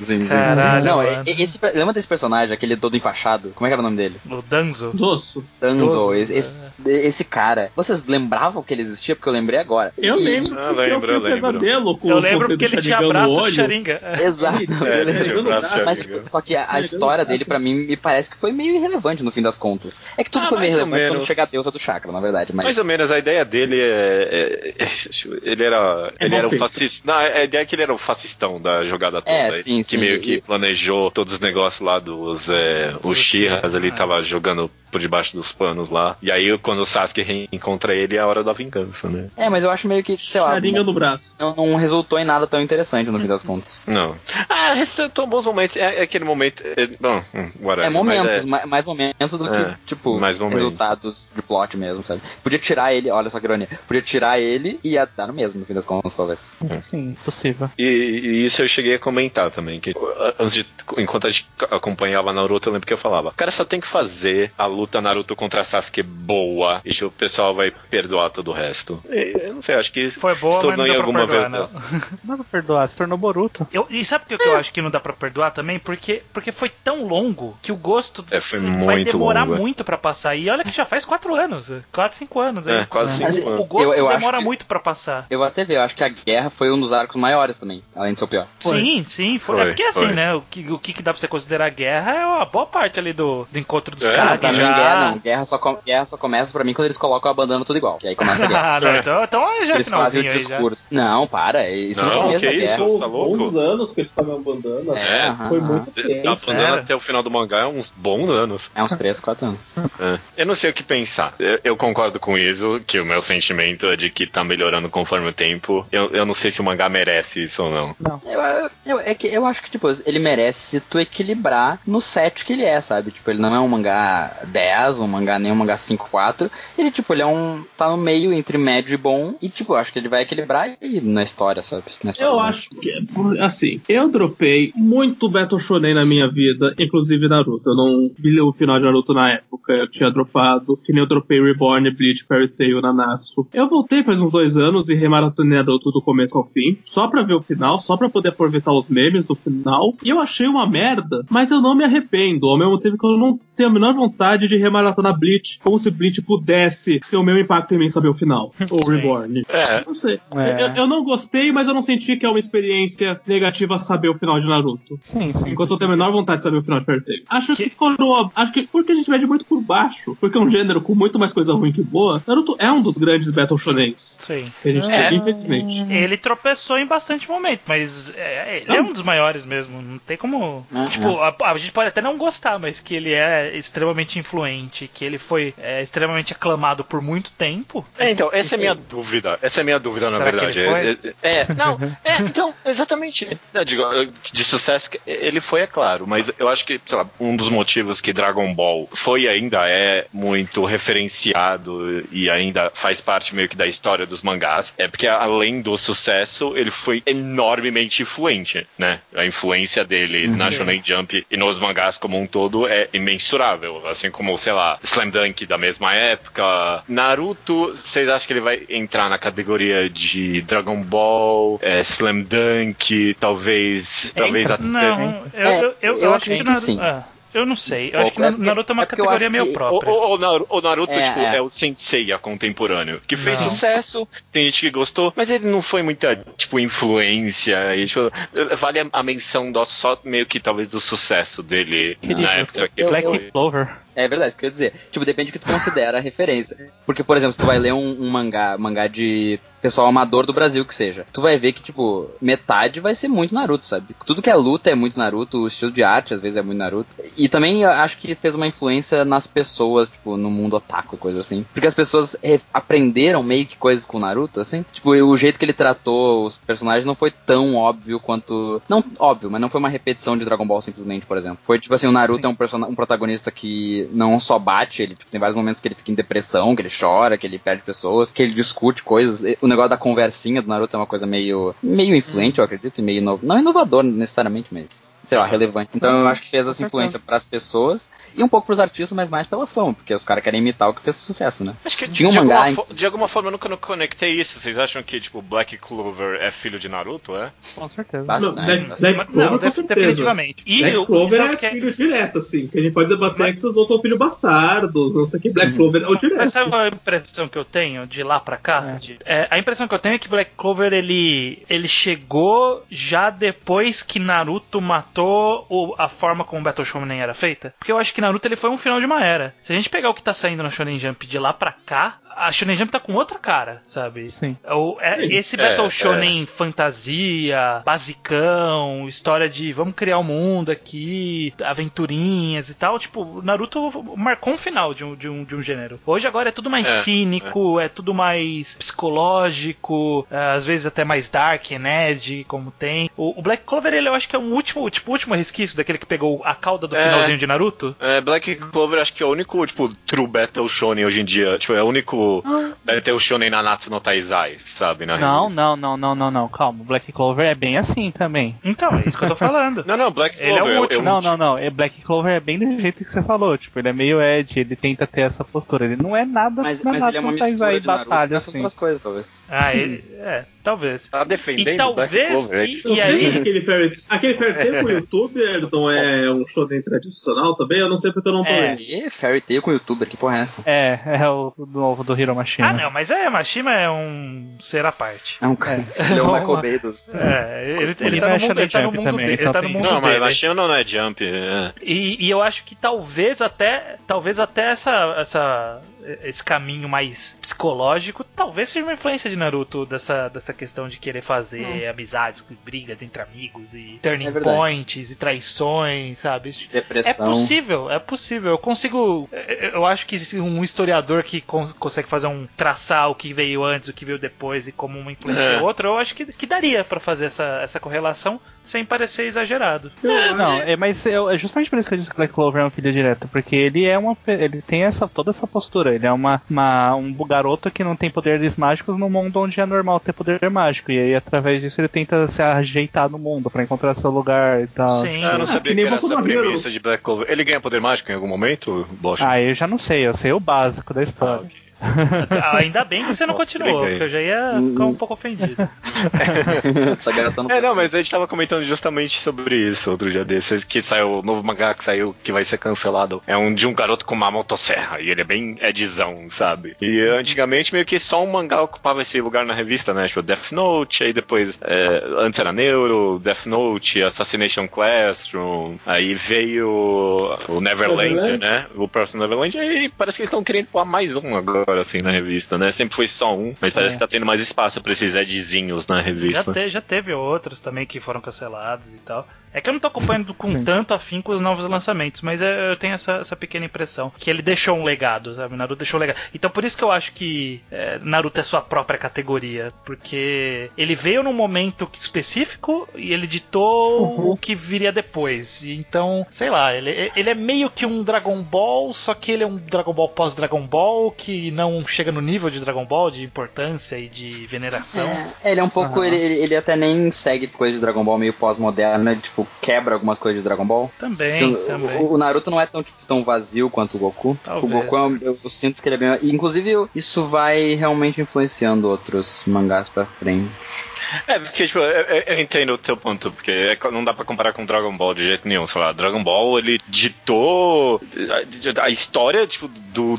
sim. Caralho, Não, mano. esse, lembra desse personagem, aquele todo enfaixado? Como é que era o nome dele? O Danzo. Doço. Danzo. Esse, esse, esse cara. Vocês lembravam que ele existia? Porque eu lembrei agora. Eu E- lembro, Ah, lembro, eu um lembro. pesadelo com Eu lembro porque ele tinha Sharingan braço no de olho. Sharinga. Exato. É, Ele- braço de Mas, tipo, só que a, a história dele, pra mim, me parece que foi meio irrelevante no fim das contas. É que tudo Ah, foi meio mais ou relevante quando menos. chega a deusa do chakra, na verdade. Mas, Mais ou menos, a ideia dele é. é- é- ele era. É ele era o feito. fascista. Não, a ideia é que ele era o fascistão da jogada toda. É, sim, que meio que planejou todos os negócios lá dos. É, os Shihas ali tava jogando por debaixo dos panos lá. E aí, quando o Sasuke reencontra ele, é a hora da vingança, né? É, mas eu acho meio que, sei lá, Charinha no braço. não, não resultou em nada tão interessante no fim das contas. Não. Ah, restou bons momentos. É, é aquele momento. É, bom, hum, whatever. É mas momentos, ma- mais momentos do É, que, tipo, mais momentos. resultados de plot mesmo, sabe? Podia tirar ele, olha só que ironia, podia tirar ele e ia dar no mesmo, no fim das contas, talvez. Sim, possível. E, e isso eu cheguei a comentar também, que antes de, enquanto a gente acompanhava Naruto, eu lembro que eu falava, cara, só tem que fazer a luta Naruto contra Sasuke boa, e o pessoal vai perdoar todo o resto. Eu não sei, acho que Foi boa, se mas não tornou em alguma perdoar, vez. não. Não dá pra perdoar, se tornou Boruto. Eu, e sabe por que eu acho que não dá pra perdoar também? Porque, porque foi tão longo que o gosto É, foi vai demorar longo, é. muito pra passar. E olha que já faz quatro anos, quatro, cinco anos aí. É, quase Mas cinco O anos. gosto Eu- eu demora que- muito pra passar. Eu até ver, eu acho que a guerra foi um dos arcos maiores também, além de ser o pior. Sim, sim. Foi. Foi, é porque assim, foi. né? O que, o que dá pra você considerar guerra é uma boa parte ali do, do encontro dos É, caras já. Guerra não, guerra só, com- guerra só começa pra mim quando eles colocam a bandana tudo igual, que aí começa a guerra. ah, não, então, então já é eles fazem o já. discurso. Não, para, é isso Não, no começo que da isso? guerra. Foi tá louco? bons anos que eles estavam abandonando. É, É, aham, Foi muito Tá tempo. abandonando sério? até o final do mangá uns bons anos. É uns 3, 4 anos. É. Eu não sei o que pensar. Eu, eu concordo com isso, que o meu sentimento é de que tá melhorando conforme o tempo. Eu, eu não sei se o mangá merece isso ou não. Eu, eu- eu- é que eu acho que, tipo, ele merece se tu equilibrar no set que ele é, sabe? Tipo, ele não é um mangá 10, um mangá nem um mangá 5-4. Ele, tipo, ele é um. tá no meio entre médio e bom. E, tipo, eu acho que ele vai equilibrar e na história, sabe? Na história Eu acho que, assim, eu dropei muito Battle Shonen na minha vida, inclusive Naruto. Eu não vi o final de Naruto na época, eu tinha dropado, que nem eu dropei Reborn, Bleach, Fairy Tail, Nanatsu. Eu voltei faz uns dois anos e remaratonei Naruto do começo ao fim, só pra ver o final, só pra poder aproveitar os memes do final. E eu achei uma merda, mas eu não me arrependo, ao mesmo tempo que eu não tenho a menor vontade de remaratonar Bleach, como se Bleach pudesse ter o mesmo impacto em mim saber o final, ou. Reborn. É, Não sei. É. Eu, eu não gostei, mas eu não senti que é uma experiência negativa saber o final de Naruto. Sim, sim. Enquanto eu tenho a menor vontade de saber o final de Fairy Tail. Acho que, Que- coroa. Acho que porque a gente mede muito por baixo. Porque é um gênero com muito mais coisa ruim que boa. Naruto é um dos grandes Battle Shonens Sim. que a gente É. tem, infelizmente. Ele tropeçou em bastante momento, mas é, ele é um dos maiores mesmo. Não tem como. É, tipo, a, a gente pode até não gostar, mas que ele é extremamente influente, que ele foi é, extremamente aclamado por muito tempo. É, então, essa é a minha dúvida. Essa é a minha dúvida, na Será que verdade. ele foi? É, é, não, é, então, exatamente. Eu digo, de sucesso, ele foi, é claro, mas eu acho que, sei lá, um dos motivos que Dragon Ball foi e ainda é muito referenciado e ainda faz parte meio que da história dos mangás, é porque além do sucesso, ele foi enormemente influente, né? A influência dele na Shonen Jump e nos mangás como um todo é imensurável, assim como, sei lá, Slam Dunk da mesma época. Naruto, vocês acham que ele vai entrar na categoria de Dragon Ball, é, Slam Dunk, talvez, talvez Entra- até... Não, eu, É, eu, eu, eu acho que Naruto. que sim. ah, eu não sei. Eu acho que É Naruto é uma é eu categoria meio que- própria. o- o o Naruto, É, tipo, é. é. o Senseiya contemporâneo. Que fez Não. sucesso, tem gente que gostou, mas ele não foi muita, tipo, influência. E, tipo, vale a, menção do, só meio que talvez do sucesso dele na época que Eu- ele Black foi. Clover. É verdade, isso que eu ia dizer. Tipo, depende do que tu considera a referência. Porque, por exemplo, se tu vai ler um, um mangá, mangá de pessoal amador do Brasil que seja, tu vai ver que, tipo, metade vai ser muito Naruto, sabe? Tudo que é luta é muito Naruto, o estilo de arte às vezes é muito Naruto. E também eu acho que fez uma influência nas pessoas, tipo, no mundo otaku e coisa assim. Porque as pessoas re- aprenderam meio que coisas com o Naruto, assim. Tipo, o jeito que ele tratou os personagens não foi tão óbvio quanto. Não óbvio, mas não foi uma repetição de Dragon Ball simplesmente, por exemplo. Foi tipo assim, o Naruto é um, persona- um protagonista que não só bate, ele tipo, tem vários momentos que ele fica em depressão, que ele chora, que ele perde pessoas, que ele discute coisas. O negócio da conversinha do Naruto é uma coisa meio meio influente, eu acredito, e meio ino- não inovador necessariamente, mas sei lá, relevante. Então eu acho que fez essa influência pras pessoas e um pouco pros artistas, mas mais pela fama, porque os caras querem imitar o que fez sucesso, né? Acho que Tinha um de, mangá, alguma, de alguma forma eu nunca não conectei isso. Vocês acham que, tipo, Black Clover é filho de Naruto, é? Com certeza. Bastante. Não, Black- bastante. Black Não, Clover, com def- certeza. definitivamente. E Black eu- Clover é que filho direto, assim. Que a gente pode debater que seus outros são filhos bastardos, não sei o que. Black Clover é o direto. Mas sabe qual é a impressão que eu tenho de lá pra cá? De- é, a impressão que eu tenho é que Black Clover ele, ele chegou já depois que Naruto matou ditou o- a forma como o Battle Shonen era feita? Porque eu acho que Naruto ele foi um final de uma era. Se a gente pegar o que tá saindo na Shonen Jump de lá pra cá, a Shonen Jump tá com outra cara, sabe? Sim. O- é- Sim. esse É, Battle é. Shonen fantasia, basicão, história de vamos criar o mundo aqui, aventurinhas e tal. Tipo, o Naruto marcou um final de um, de um, de um gênero. Hoje agora é tudo mais É, cínico, é. tudo mais psicológico, é, às vezes até mais dark, nerd, como tem. O, o Black Clover, ele eu acho que é um último, tipo, último resquício daquele que pegou a cauda do É. finalzinho de Naruto. É, Black Clover acho que é o único, tipo, true Battle Shonen hoje em dia. Tipo, é o único Battle Shonen Nanatsu no Taizai, sabe? Na Não, revista. não, não, não, não, não. Calma. Black Clover é bem assim também. Então, é isso que eu tô falando. Não, não, Black Ele é o Clover. eu- último. eu- Não, não, não. É Black Clover é bem do jeito que você falou. Tipo, ele é meio Ed, ele tenta ter essa postura. Ele não é nada Mas, nada mas ele é uma com Taizai de Naruto batalha, assim. outras coisas, talvez. Ah, ele, é, talvez. Tá E defendendo Black talvez. Clover. é E, e aí. que aquele Fairy, aquele Fairy Tail com o youtuber não é um shonen tradicional também, eu não sei porque eu não tô É. lendo. E Fairy Tail com youtuber, que porra é essa? É, é o novo do Hiro Mashima. Ah, não, mas é, Mashima é um ser à parte. É um cara. Ele é o Michael Bay dos. É, ele, ele, Ele tá no mundo, achar ele tá no Jump mundo também, dele. Ele tá no mundo Não, mas. Machine não é Jump. É. E, e eu acho que talvez até talvez até essa, essa esse caminho mais psicológico talvez seja uma influência de Naruto dessa, dessa questão de querer fazer amizades, brigas entre amigos e turning É points e traições, sabe? É Depressão. possível, é possível. Eu consigo. é, Eu acho que um historiador que con- consegue fazer um traçar o que veio antes, o que veio depois e como uma influencia É. a outra, eu acho que, que daria pra fazer essa, essa correlação sem parecer exagerado. Eu Não, é, mas é justamente por isso que eu disse que Black Clover é um filho direto, porque ele é uma, ele tem essa toda essa postura, ele é uma, uma- um garoto que não tem poderes mágicos num mundo onde é normal ter poder mágico e aí através disso ele tenta se ajeitar no mundo pra encontrar seu lugar e tal. Sim. Ah, eu não Ah, sabia que que, era essa no premissa de Black Clover. Ele ganha poder mágico em algum momento, Bosch? Ah, eu já não sei, eu sei o básico da história. Ah, Ainda bem que você não Nossa, continuou, porque eu já ia ficar um pouco ofendido. tá gastando. É, não, mas a gente tava comentando justamente sobre isso outro dia desses, que saiu o novo mangá que saiu, que vai ser cancelado. É um de um garoto com uma motosserra, e ele é bem edzão, sabe? E antigamente meio que só um mangá ocupava esse lugar na revista, né? Tipo, Death Note, aí depois, é, antes era Neuro, Death Note, Assassination Classroom, aí veio o Neverland, Neverland. né? O próximo Neverland, aí parece que eles estão querendo pôr mais um agora, assim, na revista, né? Sempre foi só um, mas parece É. que tá tendo mais espaço pra esses edzinhos na Já, revista. te- já teve outros também que foram cancelados e tal. É que eu não tô acompanhando com Sim. tanto afim com os novos lançamentos, mas é- eu tenho essa, essa pequena impressão. Que ele deixou um legado, sabe? Naruto deixou um legado. Então por isso que eu acho que é, Naruto é sua própria categoria. Porque ele veio num momento específico e ele ditou Uhum. o que viria depois. Então, sei lá, ele, ele é meio que um Dragon Ball, só que ele é um Dragon Ball pós-Dragon Ball, que não chega no nível de Dragon Ball, de importância e de veneração. É, ele é um pouco. Aham. Ele, ele até nem segue coisa de Dragon Ball meio pós-moderno, né? Tipo, quebra algumas coisas de Dragon Ball. Também, Então, também. o, o Naruto não é tão, tipo, tão vazio quanto o Goku. Talvez. O Goku, é um- eu, eu sinto que ele é bem. Inclusive, eu- isso vai realmente influenciando outros mangás pra frente. É, porque, tipo, eu, eu- entendo o teu ponto, porque é não dá pra comparar com Dragon Ball de jeito nenhum. Sei lá, Dragon Ball, ele ditou a, a história, tipo, do,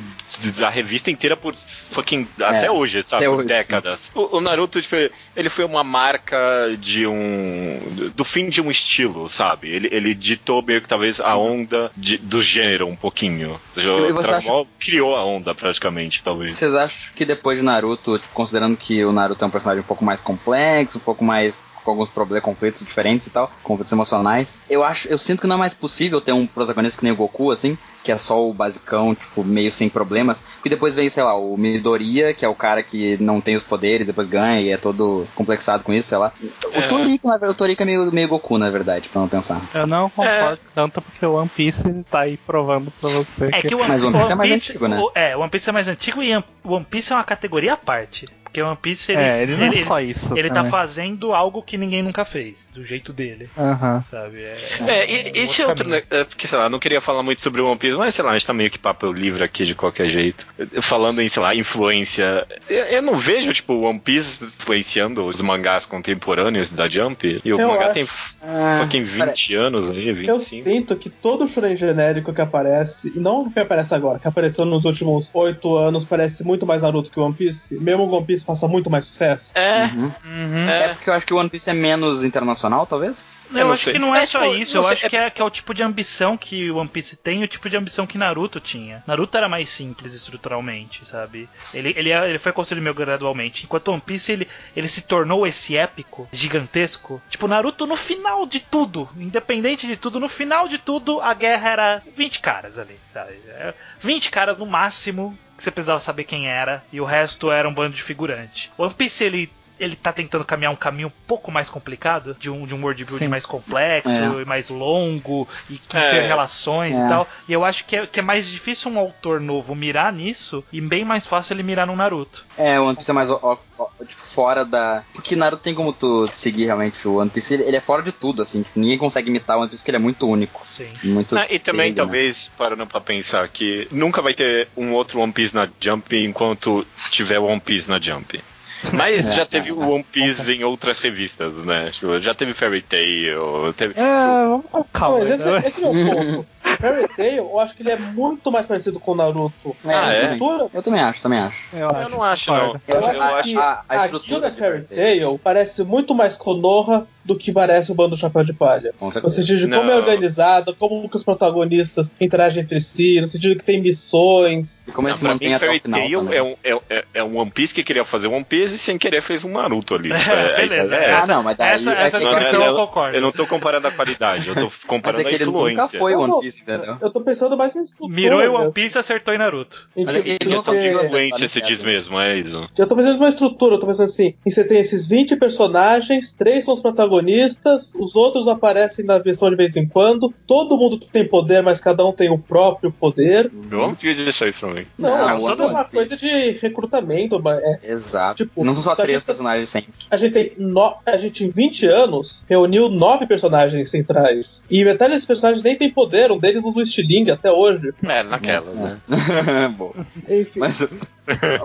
da revista inteira por fucking. até hoje, sabe? É, até hoje, décadas. O, o Naruto, tipo, ele foi uma marca de um. do fim de um estilo, sabe? Ele, ele ditou meio que talvez a onda de- do gênero um pouquinho. O Dragon acha- Ball criou a onda, praticamente, talvez. Vocês acham que depois de Naruto, tipo, considerando que o Naruto é um personagem um pouco mais complexo, um pouco mais com alguns problemas, conflitos diferentes e tal, conflitos emocionais, eu acho, eu sinto que não é mais possível ter um protagonista que nem o Goku, assim, que é só o basicão, tipo, meio sem problemas, porque depois vem, sei lá, o Midoriya, que é o cara que não tem os poderes, depois ganha e é todo complexado com isso, sei lá. O É. Toriko, na verdade, o Toriko é meio, meio Goku, na verdade, pra não pensar. Eu não concordo tanto porque o One Piece tá aí provando pra você É que o One, Mas o One Piece é mais antigo, né? o- é, o One Piece é mais antigo e o One Piece é uma categoria à parte. Porque o One Piece ele, É, ele não é ele, só isso. ele tá fazendo algo que ninguém nunca fez, do jeito dele, Aham. sabe? É, É, e, esse é outro, né? é, Porque, sei lá, não queria falar muito sobre o One Piece, mas sei lá, a gente tá meio que papo livre aqui de qualquer jeito. Falando em, sei lá, influência. Eu, eu não vejo, tipo, o One Piece influenciando os mangás contemporâneos da Jump. E o Eu mangá acho. tem Ah, fucking 20 anos aí, Eu 25. sinto que todo shonen genérico que aparece, e não que aparece agora, que apareceu nos últimos oito anos, parece muito mais Naruto que One Piece. Mesmo o One Piece faça muito mais sucesso. É, Uhum. Uhum. É é. porque eu acho que o One Piece é menos internacional, talvez. Eu, Eu acho sei. que não é, É, só tipo, isso, eu sei, acho é- que, é, que é o tipo de ambição que o One Piece tem e o tipo de ambição que Naruto tinha. Naruto era mais simples estruturalmente, sabe? Ele, ele, ele foi construído meio gradualmente. Enquanto One Piece ele, ele se tornou esse épico gigantesco. Tipo, Naruto no final de tudo, independente de tudo, no final de tudo, a guerra era 20 caras ali, sabe? É, 20 caras no máximo que você precisava saber quem era, e o resto era um bando de figurante. One Piece ele ele tá tentando caminhar um caminho um pouco mais complicado, de um, de um world building Sim. mais complexo É. e mais longo, e que É. ter relações É. e tal. E eu acho que é, que é mais difícil um autor novo mirar nisso, e bem mais fácil ele mirar no Naruto. É, o One Piece é mais, ó, ó, tipo, fora da... Porque Naruto tem como tu seguir realmente o One Piece, ele, ele é fora de tudo, assim. Tipo, ninguém consegue imitar o One Piece, porque ele é muito único. Sim. Muito Ah, e também, dele, né? talvez, parando pra pensar que nunca vai ter um outro One Piece na Jump enquanto tiver One Piece na Jump. Mas É, já teve o One Piece em outras revistas, né? Tipo, já teve Fairy Tail, teve... É, vamos com calma. Esse, né? esse é o ponto. Fairy Tail, eu acho que ele é muito mais parecido com o Naruto. É, Ah, eu, é? também. Estrutura, eu também acho, também acho. Eu, Eu não acho, não. eu, Eu acho, acho que a- a estrutura de Fairy Tail parece muito mais Konoha do que parece o Bando do Chapéu de Palha. Com No certeza. sentido de como Não. é organizado, como que os protagonistas interagem entre si, no sentido que tem missões. E como ele Não, se pra mantém mim, até o Fairy final Tail também. é um, é, é- é um One Piece que queria fazer One Piece e sem querer fez um Naruto ali. É, beleza, é, Ah, não, mas daí... essa- é essa descrição eu- eu concordo. Eu não tô comparando a qualidade, eu tô Mas comparando é que a ele influência. nunca foi One não, Piece, entendeu? Eu tô pensando mais em estrutura. Mirou em One. Piece e acertou em Naruto. Em Mas é que tipo, ele não conseguiu influência se diz teatro. mesmo, é isso. Eu tô pensando numa estrutura, eu tô pensando assim, em você tem esses 20 personagens, três são os protagonistas, os outros aparecem na versão de vez em quando, todo mundo tem poder, mas cada um tem o próprio poder. Eu amo que isso aí pra mim. Não, Não, isso é uma coisa de recrutamento, mas é, Exato. Tipo, não são só três personagens sempre. a gente tem no... a gente em 20 anos reuniu nove personagens centrais. E metade desses personagens nem tem poder, um deles usa o estilingue até hoje. É, naquelas, né? Boa. Enfim. Mas,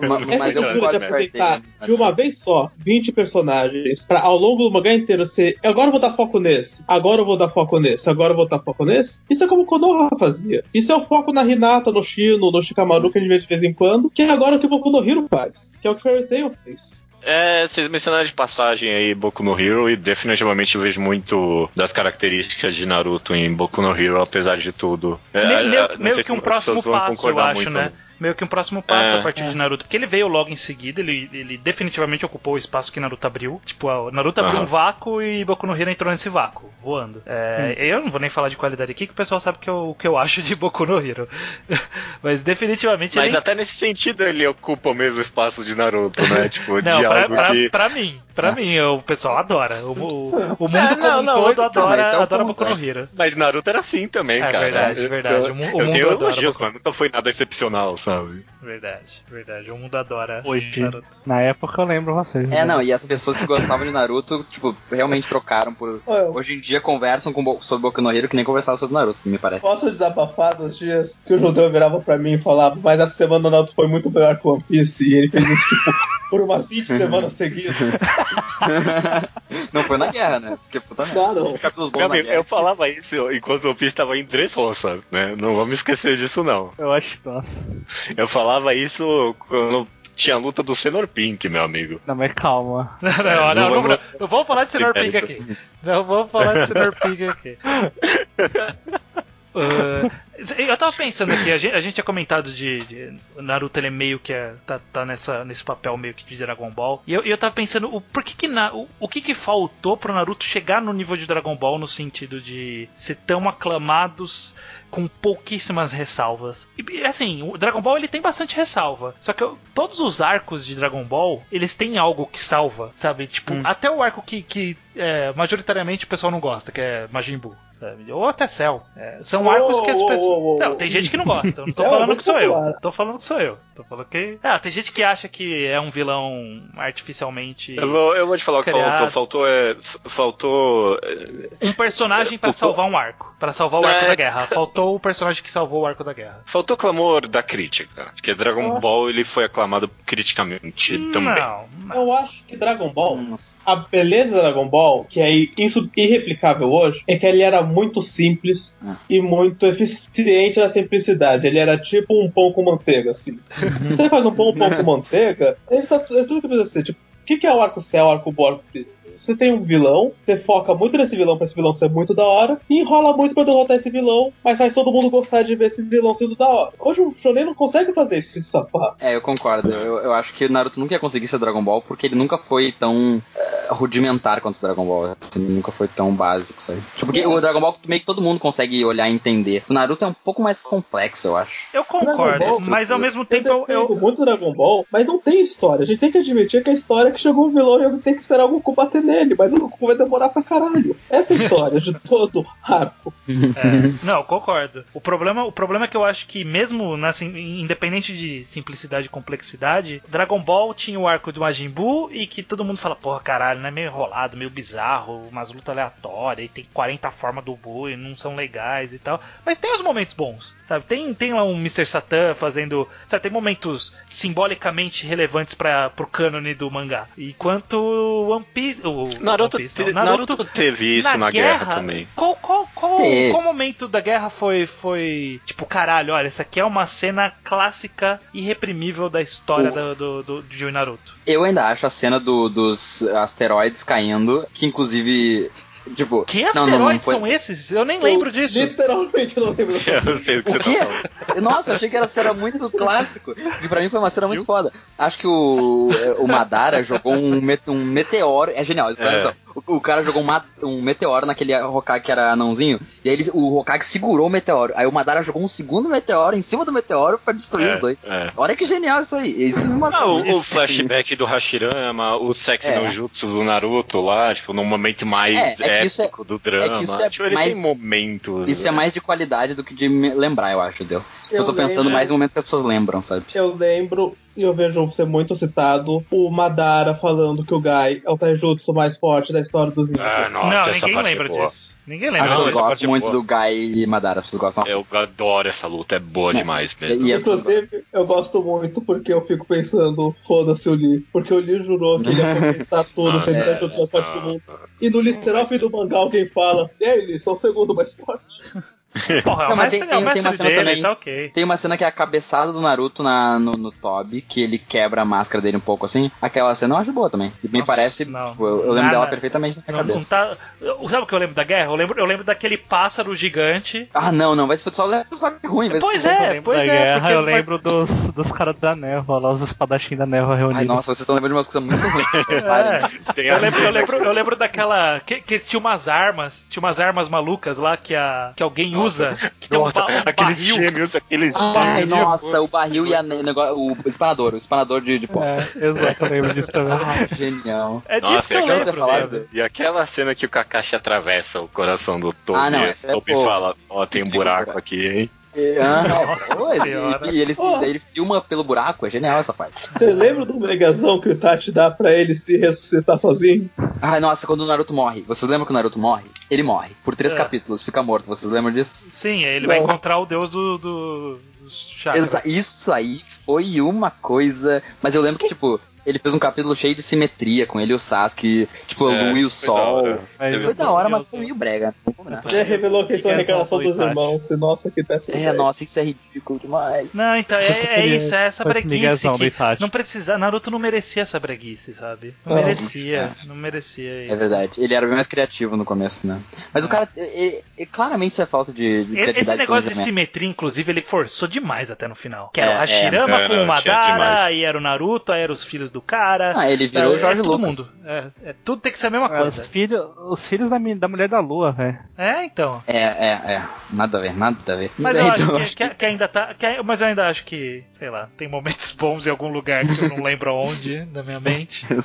ma- Essa mas eu de concordo o apresentar de uma vez só 20 personagens pra ao longo do mangá inteiro ser agora eu vou dar foco nesse, agora eu vou dar foco nesse, agora eu vou dar foco nesse. Isso é como o Konoha fazia. Isso é o foco na Hinata, no Shino, no Shikamaru que a gente vê de vez em quando, que é agora o que o Boku no Hero faz, que é o que o Fairy Tail fez. É, vocês mencionaram de passagem aí Boku no Hero e definitivamente eu vejo muito das características de Naruto em Boku no Hero, apesar de tudo. É, meio é, meio- meio que um próximo passo, eu acho, muito, né? Meio que um próximo passo É. a partir de Naruto. Porque ele veio logo em seguida, ele, ele definitivamente ocupou o espaço que Naruto abriu. Tipo, Naruto abriu Aham. um vácuo e Boku no Hero entrou nesse vácuo, voando. É, Eu não vou nem falar de qualidade aqui, que o pessoal sabe que eu- o que eu acho de Boku no Hero. Mas definitivamente Mas ele. até nesse sentido ele ocupa o mesmo espaço de Naruto, né? Tipo, Não, de pra, algo pra, que... pra mim, pra mim, o pessoal adora. O, o- o mundo É, como não, um não, todo adora, é adora ponto, Boku no é. Hero. Mas Naruto era assim também, É cara. verdade, Eu- verdade. Eu, O mu- o eu mundo tenho adora elogios, mas nunca foi nada excepcional, sabe? Verdade, verdade. O mundo adora Hoje, Naruto. na época eu lembro vocês. É, não, e as pessoas que gostavam de Naruto, tipo, realmente trocaram por. Eu Hoje em dia conversam com, Bo- sobre Boku no Hero que nem conversavam sobre Naruto, me parece. Posso desabafar dos dias que o judeu virava pra mim e falava, mas essa semana o Naruto foi muito melhor que o One Piece, e ele fez isso, tipo, por umas 20 semanas seguidas. não foi na guerra, né? Porque puta merda. Não, não. Bons Meu amigo, eu falava isso enquanto o Piece estava em Dressrosa, né? Não vamos esquecer disso, não. Eu acho, nossa. Eu falava isso quando tinha a luta do Senhor Pink, meu amigo. Não, mas calma. Não, não, não, não não, vamos- não, não vamos falar de Pig é, aqui. Não vamos falar de Senhor Pig aqui. Uh, eu tava pensando aqui, a gente, a gente tinha comentado de, de Naruto ele é meio que é, tá, tá nessa, nesse papel meio que de Dragon Ball. E eu, eu tava pensando, o, por que que na, o, o que que faltou pro Naruto chegar no nível de Dragon Ball no sentido de ser tão aclamados com pouquíssimas ressalvas. E assim, o Dragon Ball ele tem bastante ressalva. Só que eu- todos os arcos de Dragon Ball, eles têm algo que salva, sabe? Tipo, Hum. até o arco que, que é, majoritariamente o pessoal não gosta, que é Majin Buu. Sabe? Ou até Cell. É, são Uou, arcos que as uou, pessoas. uou. Não, tem gente que não gosta. Eu não tô Cell é falando que sou eu. Tô falando que sou eu. Tô falando que. Ah, tem gente que acha que é um vilão artificialmente. Eu vou, eu vou te falar o que faltou. Faltou. É, faltou é, Um personagem pra O- salvar um arco. Pra salvar o arco É. da guerra. Faltou o personagem que salvou o arco da guerra. faltou clamor da crítica. Porque Dragon. Ball ele foi aclamado criticamente também. Não, não. Eu acho que Dragon Ball, Nossa. a beleza do Dragon Ball, que é isso irreplicável hoje, é que ele era muito simples Ah. e muito eficiente na simplicidade. Ele era tipo um pão com manteiga, assim. Você faz um pão, um pão com manteiga, ele tá é tudo que precisa ser. Tipo, o que, que é o arco céu, o arco? Você tem um vilão, você foca muito nesse vilão pra esse vilão ser muito da hora, e enrola muito pra derrotar esse vilão, mas faz todo mundo gostar de ver esse vilão sendo da hora. Hoje o Shonen não consegue fazer isso, se safar. É, eu concordo. Eu, eu acho que o Naruto nunca ia conseguir ser Dragon Ball porque ele nunca foi tão eh, rudimentar quanto o Dragon Ball. Ele nunca foi tão básico, sabe? Tipo, porque o Dragon Ball meio que todo mundo consegue olhar e entender. O Naruto é um pouco mais complexo, eu acho. Eu concordo, Ball, mas ao mesmo tempo eu, eu, muito Dragon Ball, mas não tem história. A gente tem que admitir que a história é que chegou um vilão e eu tenho que esperar o Goku bater nele, mas o Goku vai demorar pra caralho. Essa é a história de todo arco. É, não, concordo. O problema, o problema é que eu acho que mesmo na, sim- independente de simplicidade e complexidade, Dragon Ball tinha o arco do Majin Buu e que todo mundo fala, porra, caralho, não é meio enrolado, meio bizarro, umas lutas aleatórias, e tem 40 formas do Buu e não são legais e tal. Mas tem os momentos bons, sabe? Tem, tem lá um Mr. Satan fazendo, sabe, tem momentos simbolicamente relevantes para pro cânone do mangá. Enquanto One Piece, o Naruto, One Piece, não, te- Naruto teve isso na, guerra, também. Qual, qual, qual, qual momento da guerra foi, foi tipo, caralho, olha, essa aqui é uma cena clássica e irreprimível da história O- do, do, do, de Naruto. Eu ainda acho a cena do- dos asteroides caindo, que inclusive. Tipo. Que não, asteroides não, não foi- são esses? Eu nem lembro Eu disso. Literalmente não lembro. Eu sei o que O você quê? tá falando. Nossa, achei que era cena muito clássico. E pra mim foi uma cena muito foda. Acho que o, o Madara jogou um, met- um meteoro. É genial, isso, É. O, o cara jogou um, um meteoro naquele Hokage que era anãozinho. E aí ele, o Hokage segurou o meteoro. Aí o Madara jogou um segundo meteoro em cima do meteoro pra destruir os dois. É. Olha que genial isso aí. Isso me marcou. Ah, o, o flashback do Hashirama, o sexy É. no jutsu do Naruto lá, tipo, num momento mais É, é é- épico do drama. é que isso é tipo, ele mais- tem momentos. Isso é né? mais de qualidade do que de lembrar, eu acho, deu. Eu, Eu tô pensando lembro- mais em momentos que as pessoas lembram, sabe? Eu lembro, e eu vejo ser muito citado, o Madara falando que o Gai é o taijutsu mais forte da história dos ninjas. Ah, nossa, não, ninguém lembra é boa. disso. Ninguém As lembra disso. gostam parte é muito boa. do Gai e Madara, pessoas gostam. Eu adoro essa luta, é boa Não, demais mesmo. e Inclusive, eu gosto muito porque eu fico pensando, foda-se o Lee. Porque o Lee jurou que ele ia compensar tudo, Nossa, sendo é, taijutsu mais forte do mundo. E no literal fim do mangá alguém fala, e aí, Lee, sou o segundo mais forte. Porra, é Não, mas mestre, tem- é tem- tem uma cena dele, também- tá ok. Tem uma cena que é a cabeçada do Naruto na, no, no Toby, que ele quebra a máscara dele um pouco assim. Aquela cena eu acho boa também. E me Nossa, parece. não. tipo, eu, eu lembro Nada. dela perfeitamente na minha Não, não cabeça. tá, eu- sabe o que eu lembro da guerra? Eu lembro, eu lembro daquele pássaro gigante. Ah, não, não, vai ser só os ruim. vai se Pois é, Eu lembro pois da é, guerra, porque eu lembro dos, dos caras da névoa, lá os espadachins da névoa reunidos. Ai, nossa, vocês estão lembrando de umas coisas muito ruins. É. Tem Eu lembro, eu lembro, eu lembro daquela. Que, que tinha umas armas. Tinha umas armas malucas lá que, a, que alguém Nossa. Usa. Que tem um, ba- um aqueles barril. gêmeos, aqueles Ai, gêmeos. nossa, o barril e a, o espanador, o espanador de, de pó. É, exato, eu lembro disso também. Ah, genial. É disso Nossa, que eu lembro, cena-? E aquela cena que o Kakashi atravessa o coração do Tobi. Ah, não, essa é o Tobi fala, ó, tem um buraco buraco. aqui, hein? Ah, Nossa senhora. e, e ele, se- Nossa. ele filma pelo buraco, é genial essa parte. Você lembra do megazão que o Itachi dá pra ele se ressuscitar sozinho? Ai, nossa, quando o Naruto morre. Vocês lembram que o Naruto morre? Ele morre. Por três É. capítulos, fica morto. Vocês lembram disso? Sim, ele vai Não. encontrar o deus do, do, dos chakras. Isso aí foi uma coisa. Mas eu lembro que, tipo, ele fez um capítulo cheio de simetria com ele e o Sasuke, tipo, a É, lua e o foi da sol. hora. Mas Foi da hora, mas foi meio brega. Combinar. Ele revelou que eles são a reencarnação dos irmãos. E nossa, que péssimo. É, nossa, isso é ridículo demais. Não, então, é, é isso, é essa breguice que não precisa, Naruto não merecia essa breguice, sabe? Não, Não. merecia, não merecia isso. É verdade. Ele era bem mais criativo no começo, né? Mas o cara, e- e- claramente isso é falta de, de E- criatividade. Esse negócio de simetria, inclusive, ele forçou demais até no final. Que era É, o Hashirama é. com É, o Madara, aí era o Naruto, aí eram os filhos do cara. Ah, ele virou É, o Jorge é todo Lucas. mundo. É, é, tudo tem que ser a mesma É, os, coisa. filhos, os filhos da, da mulher da lua, velho. É, então. É, é, é. Nada a ver, nada a ver. Mas eu Então, acho que, que- que ainda tá. que- mas eu ainda acho que, sei lá, tem momentos bons em algum lugar que eu não lembro aonde na minha mente.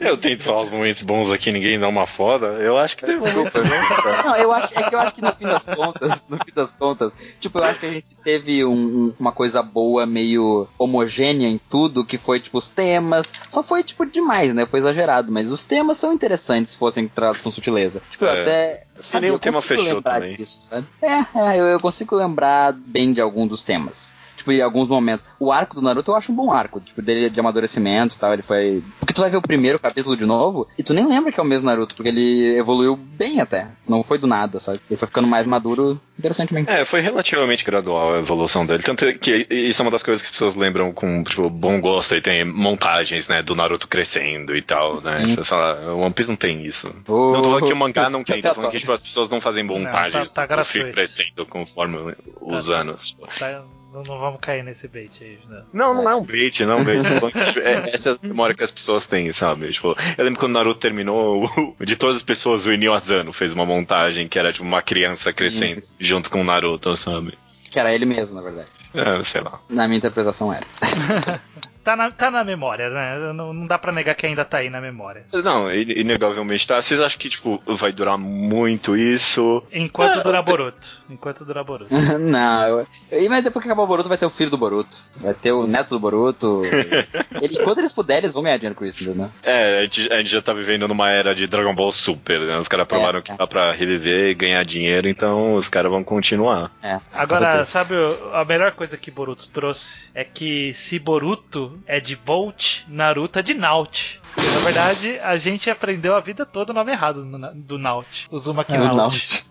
Eu tento falar os momentos bons aqui, ninguém dá uma foda. Eu acho que teve cara. Não, eu acho, é que eu acho que no fim das contas, no fim das contas, tipo, eu acho que a gente teve um- um- uma coisa boa, meio homogênea em tudo, que foi, tipo, os temas. Só foi, tipo, demais, né? Foi exagerado, mas os temas são interessantes se fossem tratados com sutileza. Tipo, eu É. até. Sabe, nem o eu tema fechou também. disso, sabe? É, é, eu, eu consigo lembrar bem de algum dos temas. Tipo, em alguns momentos. O arco do Naruto eu acho um bom arco, tipo, dele de amadurecimento e tal. Ele foi. Porque tu vai ver o primeiro capítulo de novo e tu nem lembra que é o mesmo Naruto, porque ele evoluiu bem até. Não foi do nada, sabe? Ele foi ficando mais maduro interessantemente. É, foi relativamente gradual a evolução dele. Tanto é que isso é uma das coisas que as pessoas lembram com, tipo, bom gosto. E tem montagens, né, do Naruto crescendo e tal, né? Tipo, sei lá, o One Piece não tem isso. Oh. Não tô falando que o mangá não tem, tô falando que tipo, as pessoas não fazem montagens tá- tá do gratuito. crescendo conforme os Tá. anos. tipo. Tá? Não, não vamos cair nesse bait aí, né? Não, não é um bait, não é um bait. Tipo, é, essa é a memória que as pessoas têm, sabe? Tipo, eu lembro quando o Naruto terminou, de todas as pessoas, o Inio Asano fez uma montagem que era tipo uma criança crescendo Isso. junto com o Naruto, sabe? Que era ele mesmo, na verdade. É, sei lá. Na minha interpretação era. Tá na, tá na memória, né? Não, não dá pra negar que ainda tá aí na memória. Não, in- inegavelmente tá. Vocês acham que, tipo, vai durar muito isso? Enquanto Ah, durar Boruto. Enquanto durar Boruto. não, eu... e- mas depois que acabar o Boruto vai ter o filho do Boruto. Vai ter o neto do Boruto. Ele, quando eles puderem, eles vão ganhar dinheiro com isso, entendeu? É, a gente, a gente já tá vivendo numa era de Dragon Ball Super, né? Os caras provaram É, que é. dá pra reviver e ganhar dinheiro, então os caras vão continuar. É. Agora, sabe, a melhor coisa que Boruto trouxe é que se Boruto é de Bolt, Naruto é de Naut. Porque, na verdade, a gente aprendeu a vida toda o nome errado do Naut. O Uzumaki É, Naut.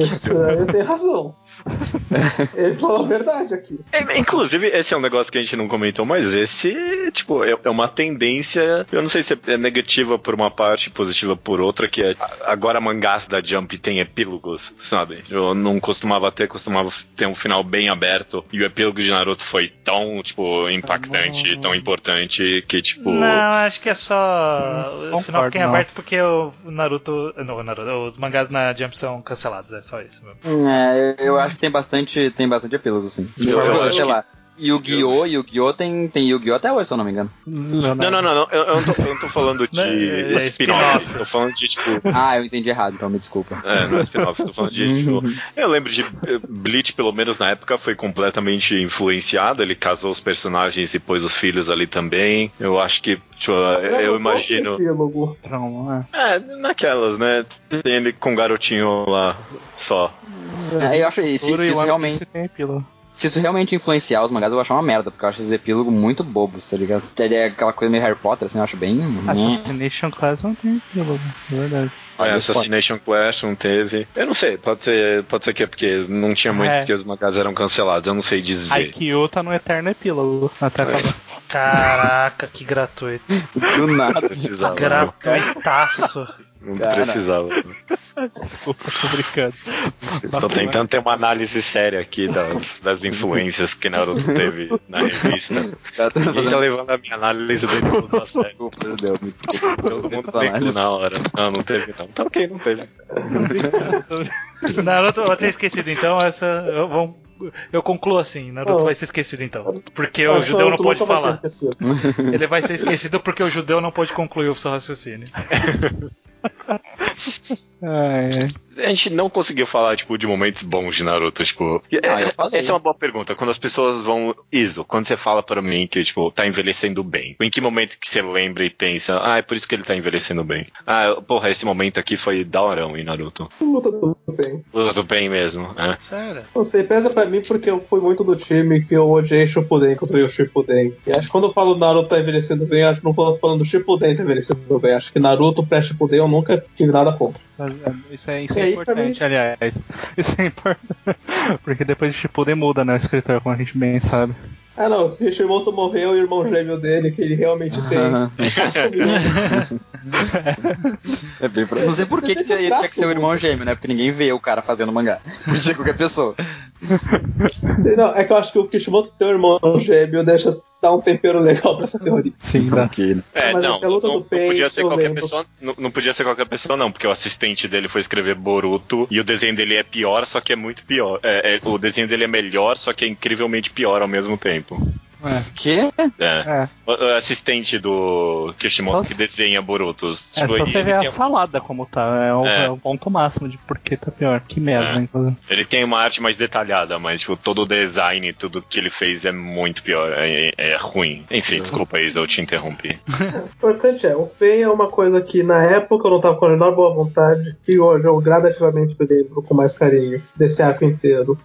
Estranho tem razão. Ele falou a verdade aqui. É, inclusive, esse é um negócio que a gente não comentou, mas esse, tipo, é, é uma tendência. Eu não sei se é negativa por uma parte, positiva por outra, que é agora mangás da Jump tem epílogos, sabe? Eu não costumava ter, costumava ter um final bem aberto. E o epílogo de Naruto foi tão, tipo, impactante, Não. tão importante que, tipo. Não, acho que é só. Hum, o final fica em não. aberto porque o Naruto. Não, o Naruto. Os mangás na Jump são cancelados, é só isso mesmo. É, eu, eu acho que tem bastante, tem bastante epílogo, sim. Eu- eu acho sei lá. Yu-Gi-Oh! Yu-Gi-Oh! tem, tem Yu-Gi-Oh! até hoje, se eu não me engano. Não, não, não, não. Eu, eu não, tô, eu não tô falando de Não, é- é spin-off. tô falando de, tipo. Ah, eu entendi errado, então me desculpa. É, não é spin-off, tô falando de. Tipo, eu lembro de eh, Bleach, pelo menos na época, foi completamente influenciado. Ele casou os personagens e pôs os filhos ali também. Eu acho que, tipo, eu, eu imagino. Não, é. É, naquelas, né? Tem ele com o garotinho lá só. É, eu acho isso One realmente, tem epílogo. Se isso realmente influenciar os mangás, eu vou achar uma merda, porque eu acho esses epílogos muito bobos, tá ligado? Ele é aquela coisa meio Harry Potter, assim, eu acho bem. Assassination Class não tem epílogo, é verdade. É, Assassination Clash não teve. Eu não sei, pode ser, pode ser que é porque não tinha muito, É. porque os mangás eram cancelados, eu não sei dizer. Aikyo tá no eterno epílogo. Até acabar. Caraca, que gratuito. Do nada. Precisava. Gratuitaço. Não Cara. precisava. Desculpa, tô brincando. Tô tentando ter uma análise séria aqui das, das influências que Naruto teve na revista. Tá Ninguém tá levando a minha análise dele tudo a sério. Desculpa, meu Deus, me desculpa. Todo mundo análise. na hora. Não, não teve não. Tá ok, não teve. Naruto vai ter esquecido então, essa. Eu, vamos- eu concluo assim, Naruto Oh. vai ser esquecido então. Porque o judeu não pode vai falar. esquecido. Ele vai ser esquecido porque o judeu não pode concluir o seu raciocínio. Ai, ai. A gente não conseguiu falar, tipo, de momentos bons de Naruto, tipo. Ah, eu falei. Essa é uma boa pergunta. Quando as pessoas vão. Iso, quando você fala pra mim que, tipo, tá envelhecendo bem, em que momento que você lembra e pensa, ah, é por isso que ele tá envelhecendo bem? Ah, porra, esse momento aqui foi daorão em Naruto. Luta tudo bem. Tudo bem mesmo, é. Sério? Não sei, pesa pra mim porque eu fui muito do time que eu odiei Shippuden quando eu vi o Shippuden. E acho que quando eu falo Naruto tá envelhecendo bem, acho que não posso falando do Shippuden tá envelhecendo bem. Acho que Naruto pré-Shippuden eu nunca tive nada é, Isso é, isso é aí, importante, isso- aliás. Isso é importante. Porque depois de Shippuden muda, né, o escritor, como a gente bem sabe. Ah não, o Kishimoto morreu e o irmão gêmeo dele, que ele realmente tem. É bem pra... Não sei por que, que Você ele vê tinha que ser o irmão gêmeo, né? Porque ninguém vê o cara fazendo mangá. Podia ser qualquer pessoa. Não, é que eu acho que o Kishimoto tem um irmão gêmeo deixa dar um tempero legal pra essa teoria. Sim, dá. É, Mas não, a luta não, do Pain, não podia ser qualquer lembro. pessoa. Não, não podia ser qualquer pessoa, não, porque o assistente dele foi escrever Boruto e o desenho dele é pior, só que é muito pior. É, é, o desenho dele é melhor, só que é incrivelmente pior ao mesmo tempo. Que? É. É. O, assistente do Kishimoto Só que se- desenha Borutos. É Tipo, só você ver a tem, salada como tá. É o, É. é o ponto máximo de por que tá pior. Que merda, É. inclusive. ele tem uma arte mais detalhada, mas tipo, todo o design e tudo que ele fez é muito pior. É, é- é ruim. Enfim, desculpa, Isa, eu te interrompi. O importante é, o Pain é uma coisa que na época eu não tava com a menor boa vontade, que hoje eu gradativamente me lembro com mais carinho desse arco inteiro.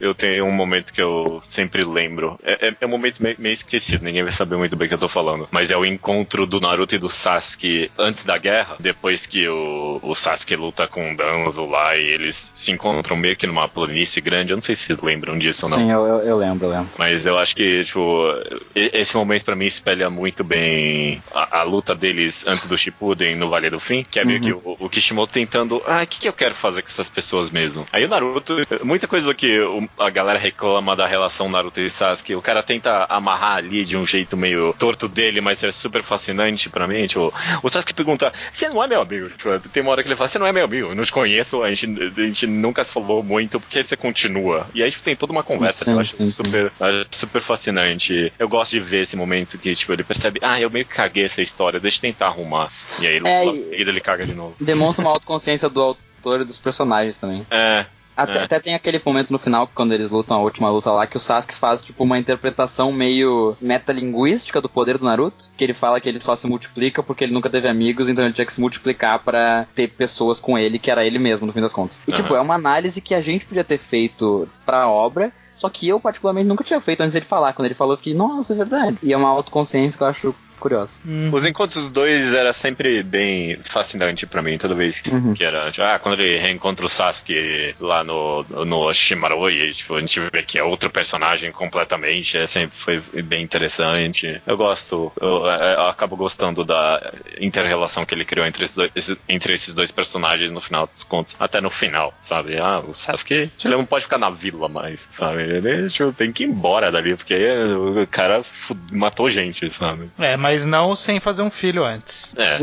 Eu tenho um momento que eu sempre lembro. É, é- momento meio, meio esquecido, ninguém vai saber muito bem o que eu tô falando. Mas é o encontro do Naruto e do Sasuke antes da guerra, depois que o, o Sasuke luta com o Danzo lá e eles se encontram meio que numa planície grande. Eu não sei se vocês lembram disso ou não. Sim, eu, eu, eu lembro, eu lembro. Mas eu acho que, tipo, esse momento pra mim espelha muito bem a, a luta deles antes do Shippuden no Vale do Fim, que é meio que o, o Kishimoto tentando, ah, o que, que eu quero fazer com essas pessoas mesmo? Aí o Naruto, muita coisa que a galera reclama da relação Naruto e Sasuke, o cara tenta amarrar ali de um jeito meio torto dele, mas é super fascinante pra mim, tipo, o Sasuke pergunta, você não é meu amigo? Tipo, tem uma hora que ele fala, você não é meu amigo, eu não te conheço, a gente, a gente nunca se falou muito, por que você continua? E aí tipo, tem toda uma conversa, Sim, eu acho sim, sim. super, acho super fascinante. Eu gosto de ver esse momento que, tipo, ele percebe, ah, eu meio que caguei essa história, deixa eu tentar arrumar. E aí, É, logo e- em seguida, ele caga de novo. Demonstra uma autoconsciência do autor e dos personagens também. É, Até, É. até tem aquele momento no final, quando eles lutam a última luta lá, que o Sasuke faz, tipo, uma interpretação meio metalinguística do poder do Naruto, que ele fala que ele só se multiplica porque ele nunca teve amigos, então ele tinha que se multiplicar pra ter pessoas com ele, que era ele mesmo, no fim das contas. E, tipo, Aham. é uma análise que a gente podia ter feito pra obra, só que eu, particularmente, nunca tinha feito antes dele falar. Quando ele falou, eu fiquei, nossa, é verdade. E é uma autoconsciência que eu acho curiosa. Os encontros dos dois era sempre bem fascinante pra mim, toda vez que, Uhum. que era. tipo, ah, quando ele reencontra o Sasuke lá no, no Shimaroi, tipo, a gente vê que é outro personagem completamente, é, sempre foi bem interessante. Eu gosto, eu, é, eu acabo gostando da inter-relação que ele criou entre esses, dois, esse- entre esses dois personagens no final dos contos, até no final, sabe? Ah, o Sasuke, ele não pode ficar na vila mais, sabe? Ele tipo, tem que ir embora dali, porque o cara matou gente, sabe? É, mas não sem fazer um filho antes. É, é.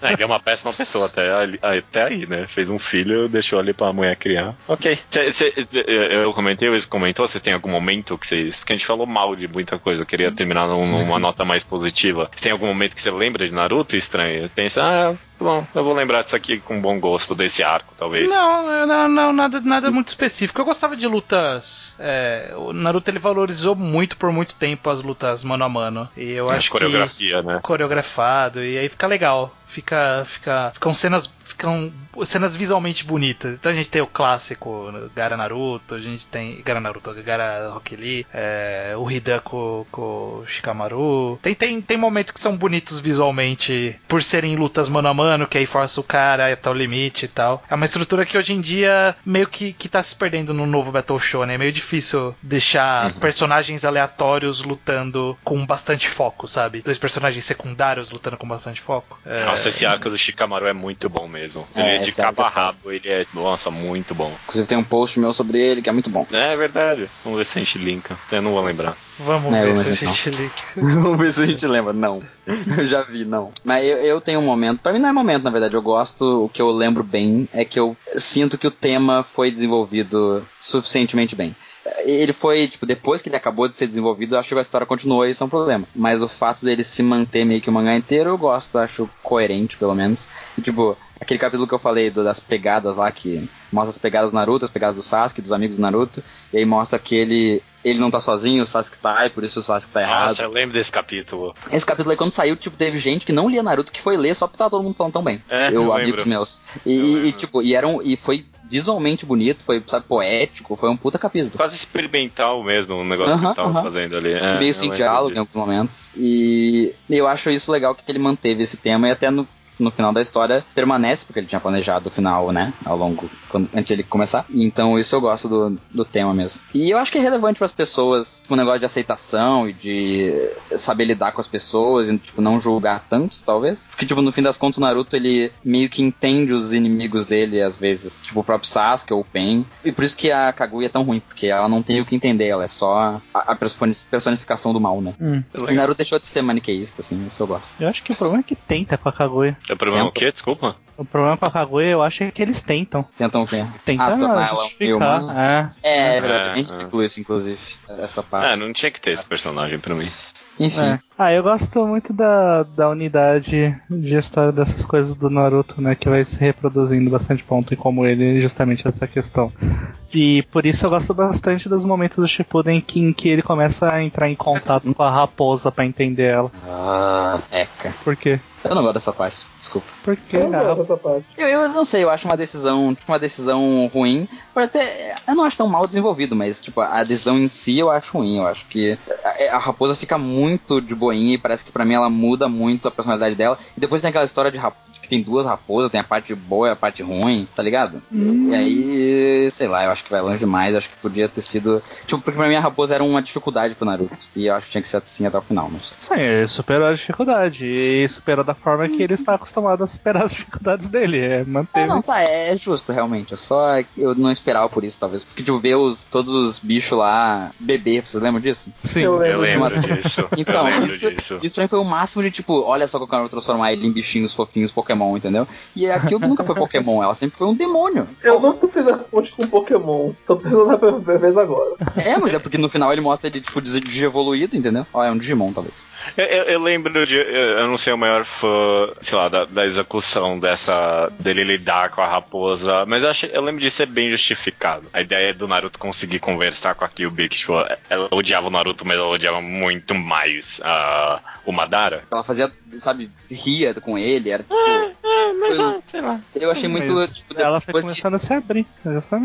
É, ele é uma péssima pessoa até, ali- até aí, né? Fez um filho, deixou ali pra mulher criar. Ok. Cê- cê- eu comentei, o Luiz comentou, você tem algum momento que vocês. Porque a gente falou mal de muita coisa, eu queria terminar num- numa nota mais positiva. Você tem algum momento que você lembra de Naruto estranho? Pensa, ah, bom, eu vou lembrar disso aqui com bom gosto, desse arco, talvez. Não, não, não, nada, nada muito específico. Eu gostava de lutas. é, o Naruto ele valorizou muito por muito tempo as lutas mano a mano. E eu É, acho coreografia, né? que coreografado e aí fica legal. Fica, fica, ficam cenas, ficam cenas visualmente bonitas. Então a gente tem o clássico Gara Naruto, a gente tem Gara Naruto, Gara Rock Lee, é, o Hidan com, com o Shikamaru. Tem, tem, tem momentos que são bonitos visualmente por serem lutas mano a mano, que aí força o cara até o limite e tal. É uma estrutura que hoje em dia meio que, que tá se perdendo no novo Battle Show, né? É meio difícil deixar personagens aleatórios lutando com bastante foco, sabe? Dois personagens secundários lutando com bastante foco. É, Nossa, esse arco do Shikamaru é muito bom mesmo. É, Ele é de esse arco cabo a é rabo, ele é, nossa, muito bom. Inclusive tem um post meu sobre ele que é muito bom. É verdade. Vamos ver se a gente linka. Eu não vou lembrar. Vamos É, ver se a gente liga. Vamos ver se a gente lembra. Não. Eu já vi, não. Mas eu, eu tenho um momento. Pra mim não é momento, na verdade. Eu gosto. O que eu lembro bem é que eu sinto que o tema foi desenvolvido suficientemente bem. Ele foi, tipo, depois que ele acabou de ser desenvolvido, eu acho que a história continuou e isso é um problema. Mas o fato dele se manter meio que o mangá inteiro, eu gosto, acho coerente, pelo menos. E, tipo, aquele capítulo que eu falei do- das pegadas lá, que mostra as pegadas do Naruto, as pegadas do Sasuke, dos amigos do Naruto, e aí mostra que ele, ele não tá sozinho, o Sasuke tá, e por isso o Sasuke tá errado. Nossa, eu lembro desse capítulo. Esse capítulo aí, quando saiu, tipo, teve gente que não lia Naruto que foi ler só porque tava todo mundo falando tão bem. É, eu, eu amigos lembro. meus. Eu E, e, tipo, e, eram, e foi visualmente bonito, foi, sabe, poético, foi um puta capítulo. Quase experimental mesmo o negócio que Aham, ele tava aham. fazendo ali. É, Meio sem diálogo em disso. alguns momentos. E eu acho isso legal que ele manteve esse tema e até no no final da história permanece, porque ele tinha planejado o final, né? Ao longo, quando, antes de ele começar. Então isso eu gosto do, do tema mesmo. E eu acho que é relevante para as pessoas, tipo, o negócio de aceitação e de saber lidar com as pessoas e, tipo, não julgar tanto, talvez. Porque, tipo, no fim das contas, o Naruto, ele meio que entende os inimigos dele, às vezes. Tipo, o próprio Sasuke ou o Pen. E por isso que a Kaguya é tão ruim, porque ela não tem o que entender, ela é só a, a personificação do mal, né? Hum. E Naruto deixou de ser maniqueísta, assim, isso eu gosto. Eu acho que o problema é que tenta com a Kaguya. É o problema o Tenta. quê? Desculpa. O problema com a Kaguya eu acho é que eles tentam. Tentam o quê? Tentam Ah, ela meio justificar. humana. É. É, é verdade, É, bem é. ridículo isso, inclusive, essa parte. Ah, não tinha que ter esse personagem pra mim. Enfim. É. Ah, eu gosto muito da, da unidade de história dessas coisas do Naruto, né? Que vai se reproduzindo bastante ponto em como ele, justamente essa questão. E por isso eu gosto bastante dos momentos do Shippuden que, em que ele começa a entrar em contato com a raposa pra entender ela. Ah, eca. Por quê? Eu não gosto dessa parte, desculpa. Porque Eu não gosto dessa parte. Eu, eu não sei, eu acho uma decisão, tipo, uma decisão ruim. Pode até, eu não acho tão mal desenvolvido, mas tipo, a decisão em si eu acho ruim. Eu acho que a, a raposa fica muito de boinha e parece que pra mim ela muda muito a personalidade dela. E depois tem aquela história de tem duas raposas, tem a parte boa e a parte ruim, tá ligado? E aí, sei lá, eu acho que vai longe demais. Acho que podia ter sido. Tipo, porque pra mim a raposa era uma dificuldade pro Naruto. E eu acho que tinha que ser assim até o final, não sei. Sim, ele superou a dificuldade. E superou da forma que ele está acostumado a superar as dificuldades dele. É manter. É, não, tá, é, justo, realmente. É só eu não esperava por isso, talvez. Porque, tipo, ver os, todos os bichos lá beber, vocês lembram disso? Sim. Eu Eu lembro lembro disso. Então, eu lembro isso, disso. isso pra mim foi o máximo de, tipo, olha só que eu quero transformar ele em bichinhos fofinhos Pokémon, entendeu? E a Kyuubi nunca foi Pokémon, ela sempre foi um demônio. Eu nunca fiz a ponte com Pokémon. Tô pensando na primeira vez agora. É, mas é porque no final ele mostra ele, tipo, evoluído, entendeu? Ó, é um Digimon, talvez. Eu, eu- eu lembro de. Eu, eu não sei o maior fã, sei lá, da, da execução dessa. dele lidar com a raposa, mas eu, achei, eu lembro de ser bem justificado. A ideia do Naruto conseguir conversar com a Kyuubi, que tipo, ela odiava o Naruto, mas ela odiava muito mais ah, o Madara. Ela fazia, sabe, ria com ele, era tipo. mas ah, sei lá. Eu achei muito. Mas Tipo, ela foi que- começando a se abrir.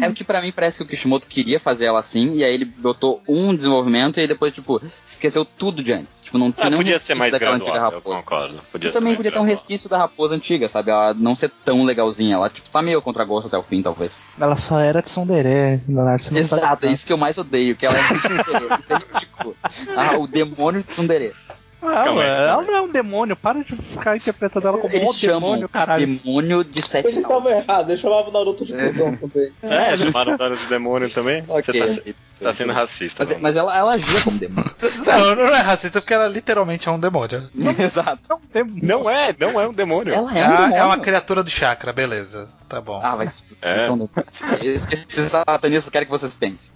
É que pra mim parece que o Kishimoto queria fazer ela assim, e aí ele botou um desenvolvimento e aí depois, tipo, esqueceu tudo de antes. Tipo, não tinha Ah, nenhum podia ser resquício mais daquela antiga gradual, eu raposa. concordo. Podia E também podia ter um resquício da raposa antiga, sabe? Ela não ser tão legalzinha. Ela, tipo, tá meio contra gosto até o fim, talvez. Ela só era Leonardo. você não Exato, é isso que eu mais odeio, que ela é muito tsundere. Isso é ridículo. Ah, o demônio de tsundere. Ah, Calma aí, ela calma aí. não é um demônio, para de ficar interpretando ela como Eles um chamam demônio, caralho. demônio de sete Eles estavam errados, eles chamavam o Naruto de cuzão também. É, chamaram o Naruto de demônio também? Ok. Você, tá, você tá sendo racista. Mas, mas ela, ela agia como demônio. Não, não é racista porque ela literalmente é um demônio. Exato. Não é, não é um demônio. Ela é É, um a- demônio. é uma criatura do chakra, beleza. Tá bom. Ah, mas É. Eu esqueci se os satanistas querem que vocês pensem.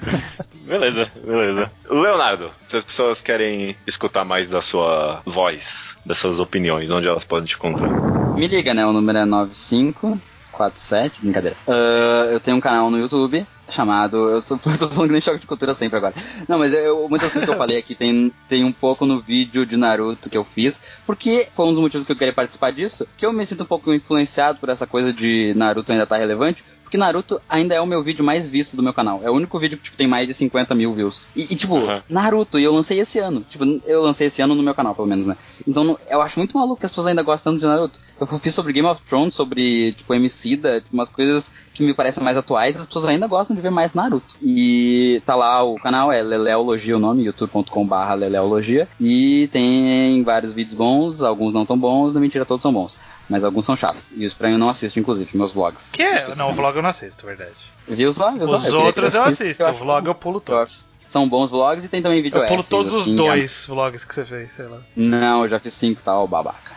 Beleza, beleza. Leonardo, se as pessoas querem escutar mais da sua voz, das suas opiniões, onde elas podem te encontrar? Me liga, né? O número é 9547, brincadeira. Ah, eu tenho um canal no YouTube chamado. Eu sou, eu tô falando que nem choque de cultura sempre agora. Não, mas eu, muitas coisas que eu falei aqui tem, tem um pouco no vídeo de Naruto que eu fiz, porque foi um dos motivos que eu queria participar disso, que eu me sinto um pouco influenciado por essa coisa de Naruto ainda tá relevante. Porque Naruto ainda é o meu vídeo mais visto do meu canal. É o único vídeo que tipo, tem mais de 50 mil views. E, e, tipo, Uhum. Naruto, e eu lancei esse ano. Tipo, eu lancei esse ano no meu canal, pelo menos, né? Então eu acho muito maluco que as pessoas ainda gostam de Naruto. Eu fiz sobre Game of Thrones, sobre, tipo, Emicida, tipo, umas coisas que me parecem mais atuais, as pessoas ainda gostam de ver mais Naruto. E tá lá o canal, é Leleologia o nome, youtube.com.br Leleologia. E tem vários vídeos bons, alguns não tão bons, na mentira todos são bons. Mas alguns são chatos. E o estranho eu não assisto, inclusive, meus vlogs. Que é? Esqueci Não, o vlog eu não assisto, verdade. Viu só? Viu? Os outros eu assisto, eu o vlog eu pulo todos. São bons vlogs e tem também vídeo Eu pulo todos os assim, dois vlogs que você fez, sei lá. Não, eu já fiz cinco, tal, babaca.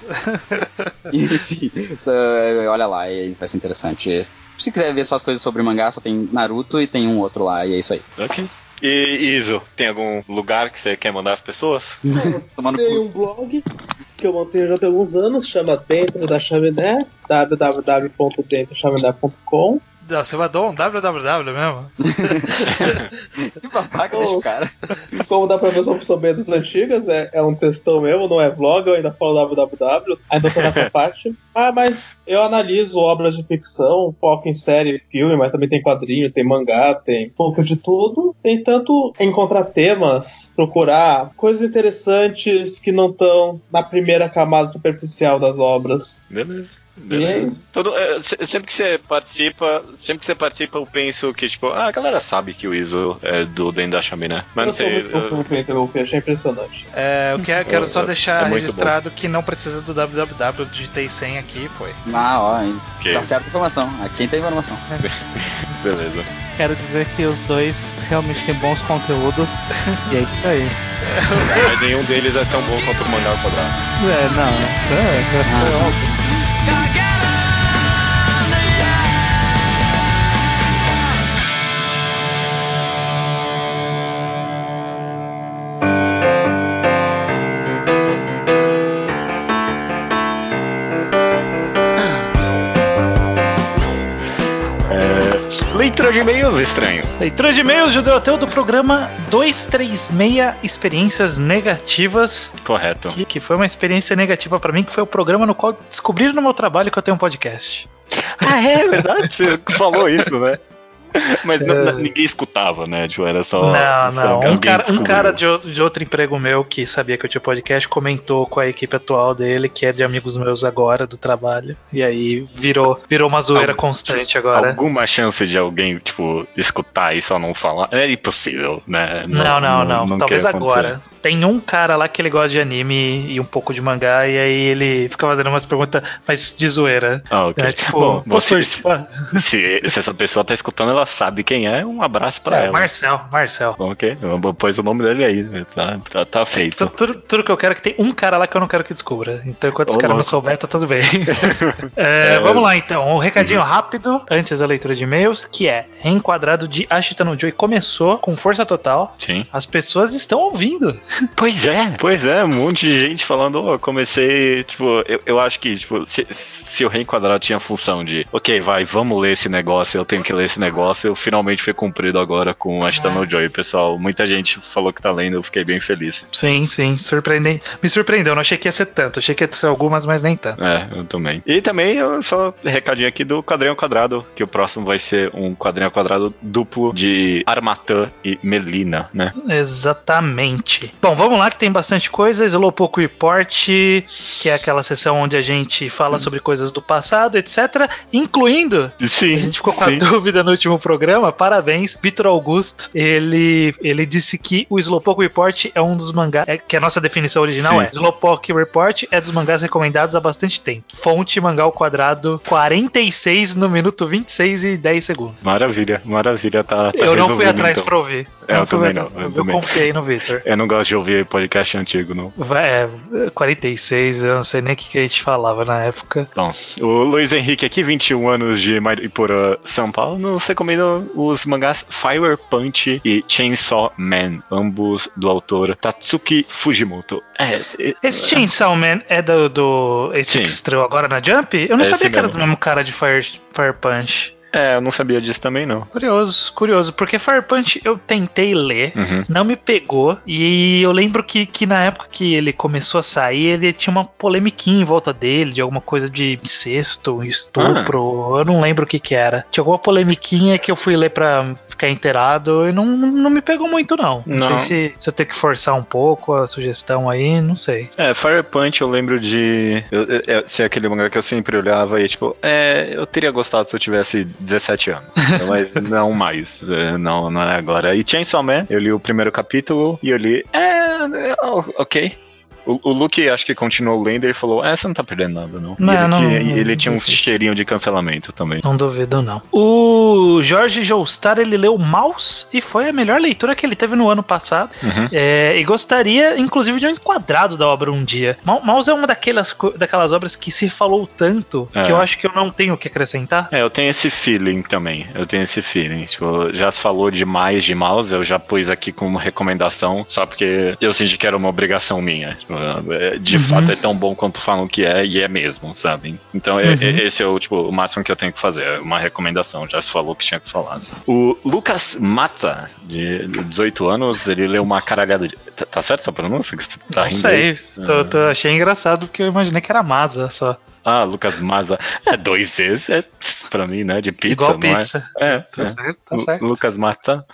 Enfim, isso, olha lá, vai ser interessante. Se quiser ver só as coisas sobre mangá, só tem Naruto e tem um outro lá, e é isso aí. Ok. E Iso, tem algum lugar que você quer mandar as pessoas? Tem um blog que eu mantenho já tem alguns anos, chama Dentro da Chaminé, www.dentrochaminé.com. Não, você mandou um www mesmo? Que babaca desse cara. Como dá pra ver, sobre das antigas, é, é um textão mesmo, não é vlog, eu ainda falo www, ainda tô nessa parte. Ah, mas eu analiso obras de ficção, foco em série, filme, mas também tem quadrinho, tem mangá, tem um pouco de tudo. Tem tanto encontrar temas, procurar coisas interessantes que não estão na primeira camada superficial das obras. Beleza. E é isso. Todo, é, se- sempre que você participa, sempre que você participa, eu penso que, tipo, ah, a galera sabe que o ISO é do Den da Chaminé. Mas Eu não sou sei. muito confuso com interromper, achei impressionante. É, eu quero, quero só É- deixar é muito registrado que não precisa do www, digitei 100 aqui, foi. Ah, ó, hein. Ok. tá certa a informação. Aqui tem informação. Beleza. Quero dizer que os dois realmente têm bons conteúdos. e é isso aí. Mas nenhum deles é tão bom quanto o mangá quadrado. É, não, isso é, é Ah. óbvio. É, leitura de e-mails estranho. Leitura de e-mails, Judeu Ateu, do programa 236 Experiências Negativas, Correto. que, que foi uma experiência negativa pra mim, que foi o programa no qual descobriram no meu trabalho que eu tenho um podcast. Ah, é verdade. Você falou isso, né? Mas n- ninguém escutava, né? Tipo, era só. não, só não. Um cara, um cara de, de outro emprego meu que sabia que eu tinha podcast comentou com a equipe atual dele, que é de amigos meus agora do trabalho. E aí virou, virou uma zoeira Algum- constante agora. Alguma chance de alguém, tipo, escutar e só não falar? É impossível, né? Não, não, não. Talvez quer acontecer. agora. Tem um cara lá que ele gosta de anime e um pouco de mangá, e aí ele fica fazendo umas perguntas, mas de zoeira. Ah, ok. É, tipo, Bom, você, se, se essa pessoa tá escutando, ela sabe quem é. Um abraço pra É, ela. Marcel, Marcel. Ok. Pôs o nome dele aí. né? Tá, tá, tá feito. Tu- Tudo, tudo que eu quero é que tem um cara lá que eu não quero que descubra. Então, enquanto esse cara não souber, tá tudo bem. É, vamos lá, então. Um recadinho Uhum. rápido antes da leitura de e-mails, que é reenquadrado de Ashita no Joy começou com força total. Sim. As pessoas estão ouvindo. Pois é, pois é, um monte de gente falando, ó, comecei, tipo, eu, eu acho que, tipo, se, se o reenquadrado tinha a função de, ok, vai, vamos ler esse negócio, eu tenho que ler esse negócio, eu finalmente foi cumprido agora com Ashita no Joy, pessoal. Muita gente falou que tá lendo, eu fiquei bem feliz. Sim, sim, surpreendente. Me surpreendeu, não achei que ia ser tanto. Achei que ia ser algumas, mas nem tanto. É, eu também. E também, eu só recadinho aqui do quadrinho ao quadrado, que o próximo vai ser um quadrinho ao quadrado duplo de Armatã e Melina, né? Exatamente. Bom, vamos lá que tem bastante coisa. Slowpoke Report, que é aquela sessão onde a gente fala sobre coisas do passado, etc. Incluindo Sim, A gente ficou com sim. a dúvida no último programa. Parabéns, Vitor Augusto. Ele, ele disse que o Slowpoke Report é um dos mangás. É, que a nossa definição original Sim. é: Slowpoke Report é dos mangás recomendados há bastante tempo. Fonte mangá ao quadrado 46 no minuto 26 e 10 segundos. Maravilha, maravilha, tá, tá eu não fui atrás então. pra ouvir. É, eu também atrás não, eu Eu também. confiei no Vitor. Eu não gosto de ouvir podcast antigo, não. É, 46, eu não sei nem o que, que a gente falava na época. Bom, o Luiz Henrique aqui, 21 anos de Mariporã, São Paulo, nos recomenda os mangás Fire Punch e Chainsaw Man, ambos do autor Tatsuki Fujimoto. É, é- Esse Chainsaw Man é do, do esse Sim. que estreou agora na Jump? Eu não É sabia que era mesmo. do mesmo cara de Fire, Fire Punch. É, eu não sabia disso também, não. Curioso, curioso, porque Fire Punch eu tentei ler, Uhum. não me pegou, e eu lembro que, que na época que ele começou a sair, ele tinha uma polemiquinha em volta dele, de alguma coisa de incesto, estupro, eu não lembro o que que era. Tinha alguma polemiquinha que eu fui ler pra ficar inteirado e não, não, não me pegou muito não. Não, Não. sei se, se eu tenho que forçar um pouco a sugestão aí, não sei. É, Fire Punch eu lembro de eu, eu, eu- ser aquele mangá que eu sempre olhava e tipo, é, eu teria gostado se eu tivesse 17 anos, mas não mais, é, não, não é agora. E Chainsaw Man, eu li o primeiro capítulo e eu li, é, é, ok. O, o Luke acho que continuou lendo e falou, é, você não tá perdendo nada, não. Não, e ele, não, tinha- não, ele tinha um cheirinho de cancelamento também. Não duvido, não. O Jorge Joestar, ele leu Mouse e foi a melhor leitura que ele teve no ano passado. Uhum. É, e gostaria, inclusive, de um enquadrado da obra um dia. Mouse é uma daquelas, daquelas obras que se falou tanto É. que eu acho que eu não tenho o que acrescentar. É, eu tenho esse feeling também. Eu tenho esse feeling. Tipo, já se falou demais de mouse, eu já pus aqui como recomendação, só porque eu senti que era uma obrigação minha. Tipo, É, De fato é tão bom quanto falam que é, e é mesmo, sabe? Então é- Uhum. é- esse é o, tipo, o máximo que eu tenho que fazer. É uma recomendação, já se falou que tinha que falar. assim. O Lucas Matza, de 18 anos, ele leu uma caralhada de. Tá, tá certo essa pronúncia? Que você tá Não rindo sei, aí? tô- tô- achei engraçado porque eu imaginei que era Masa só. Ah, Lucas Maza. É, dois Cs é tss, pra mim, né? De pizza, Igual não pizza. é? É, Tá é. certo, tá Lu- certo. Lucas Mata,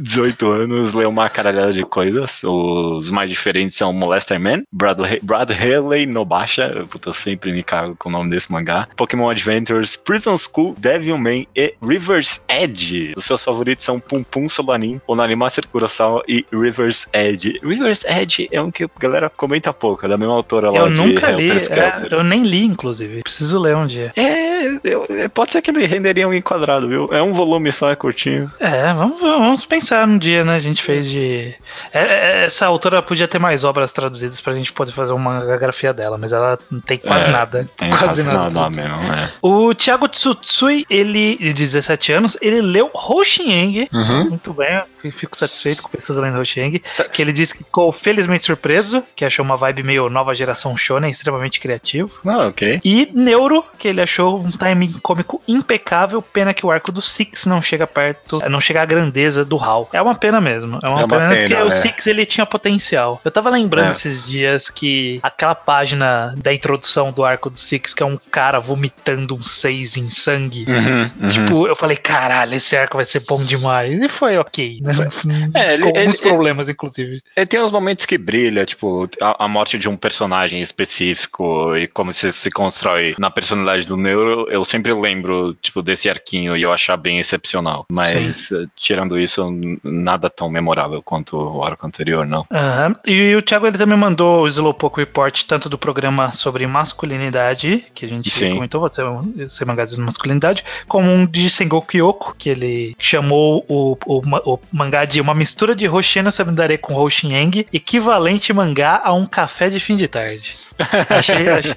18 anos, leu uma caralhada de coisas. Os mais diferentes são Molester Man, Brad, Brad Haley Nobasha, puta, eu sempre me cago com o nome desse mangá. Pokémon Adventures, Prison School, Devilman e River's Edge. Os seus favoritos são Pum Pum Solanin, Onarimaster Kurosawa e River's Edge. River's Edge é um que a galera comenta pouco, é da mesma autora lá Eu de nunca li, é, eu nem li, inclusive. Preciso ler um dia. É, eu- é, pode ser que ele renderia um enquadrado, viu? É um volume só, é curtinho. É, vamos, vamos pensar no dia, né? A gente fez de. é, é, essa autora podia ter mais obras traduzidas pra gente poder fazer uma grafia dela, mas ela não tem quase É, nada. Tem quase nada. nada mesmo, é. O Thiago Tsutsui, ele, de 17 anos, ele leu Hoshieng. Uhum. Muito bem, eu fico satisfeito com pessoas lendo Hoshieng. Que ele disse que ficou felizmente surpreso, que achou uma vibe meio nova geração shonen, extremamente criativo. Ah, ok. E Neuro, que ele achou um timing cômico impecável, pena que o arco do Six não chega perto, não chega à grandeza do Hal. É uma pena mesmo, é uma, É uma pena, pena, porque é. o Six ele tinha potencial. Eu tava lembrando É. esses dias que aquela página da introdução do arco do Six, que é um cara vomitando um 6 em sangue. Uhum, Tipo, eu falei, caralho, esse arco vai ser bom demais. E foi ok, né? É, ele- Com alguns ele- problemas, inclusive. Ele tem uns momentos que brilha, tipo, a, a morte de um personagem específico e como se se constrói na personalidade do Neuro, eu sempre lembro, tipo, desse arquinho e eu achar bem excepcional. Mas, eh, tirando isso, nada tão memorável quanto o arco anterior, não. Aham. E o Thiago ele também mandou o Slowpoke Report, tanto do programa sobre masculinidade, que a gente Sim. comentou, você ser mangás de masculinidade, como um de Sengoku Yoko, que ele chamou o, o, o mangá de uma mistura de Hoshino Samidare com Hoshieng, equivalente mangá a um café de fim de tarde. Achei, achei,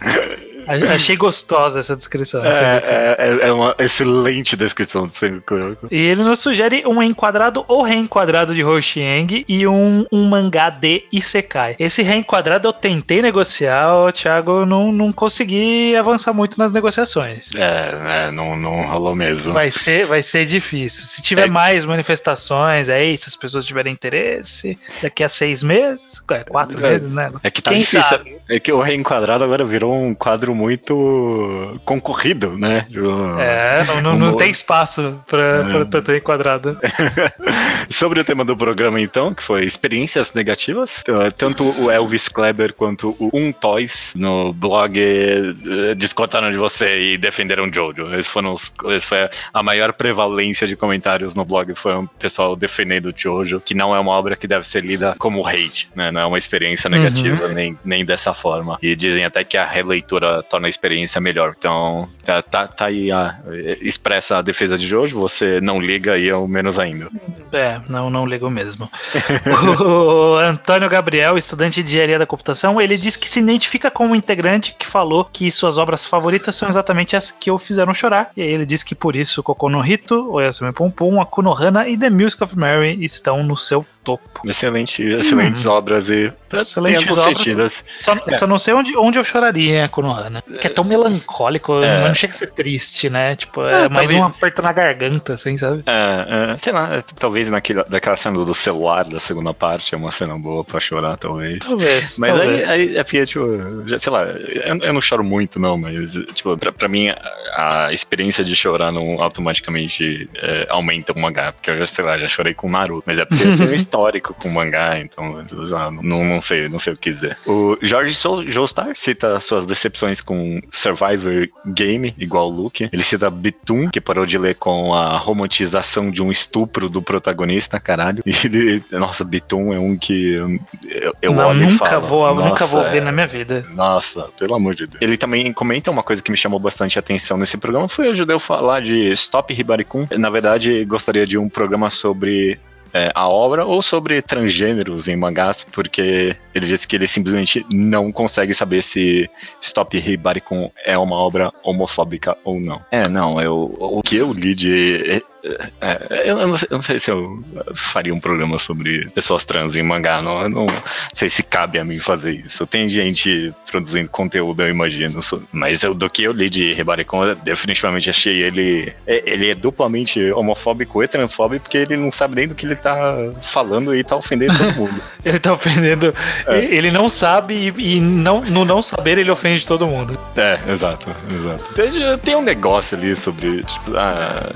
achei gostosa essa descrição. É, é, é- é uma excelente descrição do Sengoku Yoko. E ele nos sugere um enquadrado ou reenquadrado de Hoshieng e um, um mangá de Isekai. Esse reenquadrado eu tentei negociar, ô, Thiago, não, não consegui avançar muito nas negociações. É, é, não, não rolou mesmo. Vai ser, vai ser difícil. Se tiver É. mais manifestações aí, se as pessoas tiverem interesse, daqui a seis meses, é, quatro É. meses, né? É que tá Quem difícil. sabe? É que o reenquadrado agora virou um quadro muito concorrido, né? O- É, não, não, não tem espaço pra, É. enquadrado. Sobre o tema do programa, então, que foi experiências negativas, t- tanto o Elvis Kleber quanto o Um Toys no blog eh, discordaram de você e defenderam Jojo. Esse foram os, esse foi a maior prevalência de comentários no blog, foi um pessoal defendendo Jojo, que não é uma obra que deve ser lida como hate, né? Não é uma experiência negativa, nem, nem dessa forma. E dizem até que a releitura torna a experiência melhor. Então, tá, tá, tá aí a, expressa a defesa de Jojo, você não liga e eu menos ainda. É, não, não ligo mesmo. o Antônio Gabriel, estudante de engenharia da computação, ele diz que se identifica como um integrante que falou que suas obras favoritas são exatamente as que o fizeram chorar. E aí ele diz que por isso Kokono no Hito, Oyasumi Pum Pum, Akuno Hana e The Music of Mary estão no seu topo. Excelente, excelentes obras e Excelentes obras. sentidas. Só, só não sei onde, onde eu choraria em Akuno Hana. Que é tão melancólico, É. mas não chega a ser triste, né? Tipo, é Ah, mais talvez- um aperto na garganta, assim, sabe? É, é, sei lá, é, talvez naquela, daquela cena do celular da segunda parte é uma cena boa pra chorar, talvez. Talvez. Mas aí, talvez. aí é porque, tipo, já- sei lá, eu, eu não choro muito, não, mas, tipo, pra, pra mim, a, a experiência de chorar não automaticamente é, aumenta o mangá, porque eu já, sei lá, já chorei com Naruto, mas é porque eu tenho um histórico com mangá, então, ah, não, não sei, não sei o que dizer. O Jorge Joestar cita suas decepções com Survivor Game, igual o Luke. Ele cita Bitum, que parou de ler com a romantização de um estupro do protagonista, caralho. E ele, nossa, Bitum é um que eu, eu, não, olho e nunca falo, vou, nunca "Nossa, vou ver é- na minha vida. nossa, pelo amor de Deus. Ele também comenta uma coisa que me chamou bastante atenção nesse programa, foi o judeu falar de Stop Hibarikun. Na verdade, gostaria de um programa sobre é, a obra ou sobre transgêneros em mangás, porque ele disse que ele simplesmente não consegue saber se Stop Hibarikun é uma obra homofóbica ou não. É, não, eu, o que eu li de É, eu, não sei, eu, não sei, se eu faria um programa sobre pessoas trans em mangá. Não, não sei se cabe a mim fazer isso. Tem gente produzindo conteúdo, eu imagino. Mas eu, do que eu li de Rebaricon, eu definitivamente achei ele. É, ele é duplamente homofóbico e transfóbico porque ele não sabe nem do que ele tá falando e tá ofendendo todo mundo. ele tá ofendendo. É. Ele não sabe e, e, não, no não saber ele ofende todo mundo. É, exato, exato. Tem, um negócio ali sobre tipo, a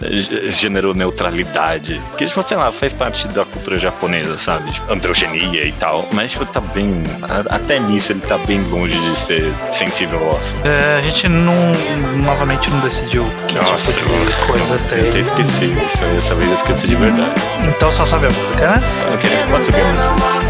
gênero neutralidade. Que, tipo, sei lá, faz parte da cultura japonesa, sabe? Tipo, androgenia e tal. Mas, tipo, tá bem. Até nisso ele tá bem longe de ser sensível ao assunto. É, a gente não. Novamente não decidiu que Nossa, tipo de coisa tem. Eu até esqueci. Dessa vez eu esqueci de verdade. Então só sabe a música, né? Eu queria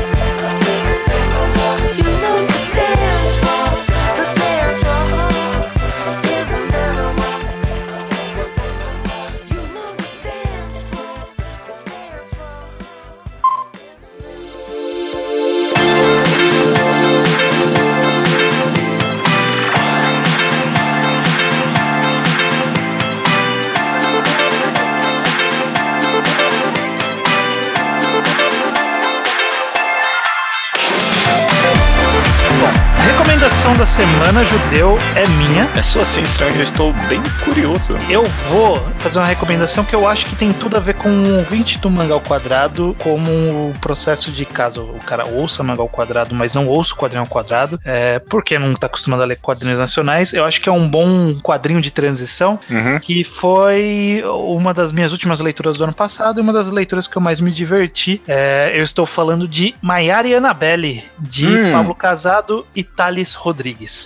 da semana judeu é minha. É sua sim, estranho, eu estou bem curioso. Eu vou fazer uma recomendação que eu acho que tem tudo a ver com o ouvinte do Mangal Quadrado, como o processo de caso o cara ouça Mangal Quadrado, mas não ouça o quadrinho quadrado, é, porque não está acostumado a ler quadrinhos nacionais. Eu acho que é um bom quadrinho de transição, uhum. que foi uma das minhas últimas leituras do ano passado e uma das leituras que eu mais me diverti. É, eu estou falando de Maiara e Annabelle, de hum. Pablo Casado e Thales Rodrigues.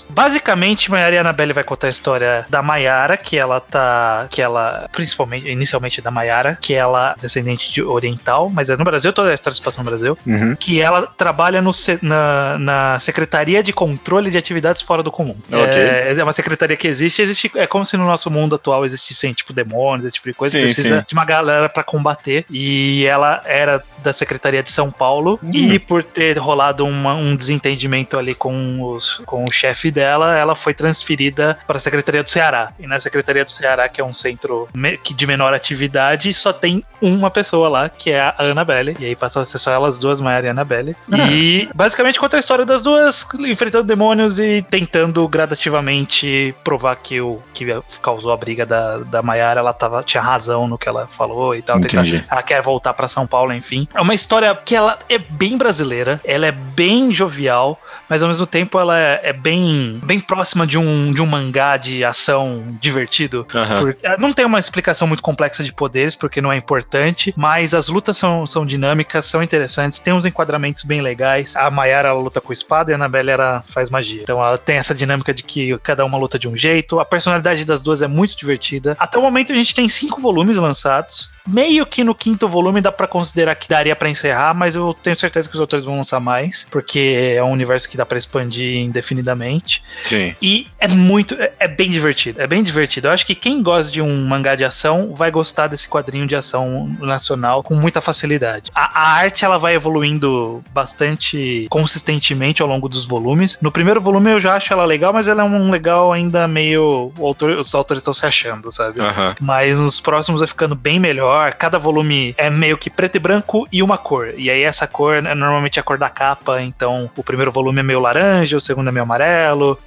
Basicamente, Maiara e Annabelle vai contar a história da Maiara, que ela tá. que ela. Principalmente, inicialmente da Maiara, que ela é descendente de oriental, mas é no Brasil, toda a história se passa no Brasil. Uhum. Que ela trabalha no, na, na Secretaria de Controle de Atividades Fora do Comum. Okay. É, é, uma secretaria que existe, existe. É como se no nosso mundo atual existissem, tipo, demônios, esse tipo de coisa. Sim, precisa sim. de uma galera para combater. E ela era da Secretaria de São Paulo. Uhum. E por ter rolado uma, um desentendimento ali com os com o chefe dela, ela foi transferida para a Secretaria do Ceará. E na Secretaria do Ceará, que é um centro de menor atividade, só tem uma pessoa lá, que é a Annabelle. E aí passa a ser só elas duas, Maiara e Annabelle. Ah. E basicamente conta a história das duas enfrentando demônios e tentando gradativamente provar que o que causou a briga da, da Maiara, ela tava, tinha razão no que ela falou e tal. Tentar, ela quer voltar para São Paulo, enfim. É uma história que ela é bem brasileira, ela é bem jovial, mas ao mesmo tempo ela é, é, bem, bem próxima de um, de um mangá de ação divertido. Uhum. não tem uma explicação muito complexa de poderes, porque não é importante, mas as lutas são, são dinâmicas, são interessantes, tem uns enquadramentos bem legais. A Mayara luta com espada e a Annabelle faz magia. Então ela tem essa dinâmica de que cada uma luta de um jeito. A personalidade das duas é muito divertida. Até o momento a gente tem cinco volumes lançados. Meio que no quinto volume dá para considerar que daria para encerrar, mas eu tenho certeza que os autores vão lançar mais, porque é um universo que dá para expandir indefinidamente. Sim. E é muito. É, é, bem divertido. É bem divertido. Eu acho que quem gosta de um mangá de ação vai gostar desse quadrinho de ação nacional com muita facilidade. A, a arte ela vai evoluindo bastante consistentemente ao longo dos volumes. No primeiro volume eu já acho ela legal, mas ela é um legal ainda meio. Autor, os autores estão se achando, sabe? Uhum. Mas nos próximos vai ficando bem melhor. Cada volume é meio que preto e branco e uma cor. E aí essa cor é normalmente a cor da capa. Então o primeiro volume é meio laranja, o segundo é meio amarelo,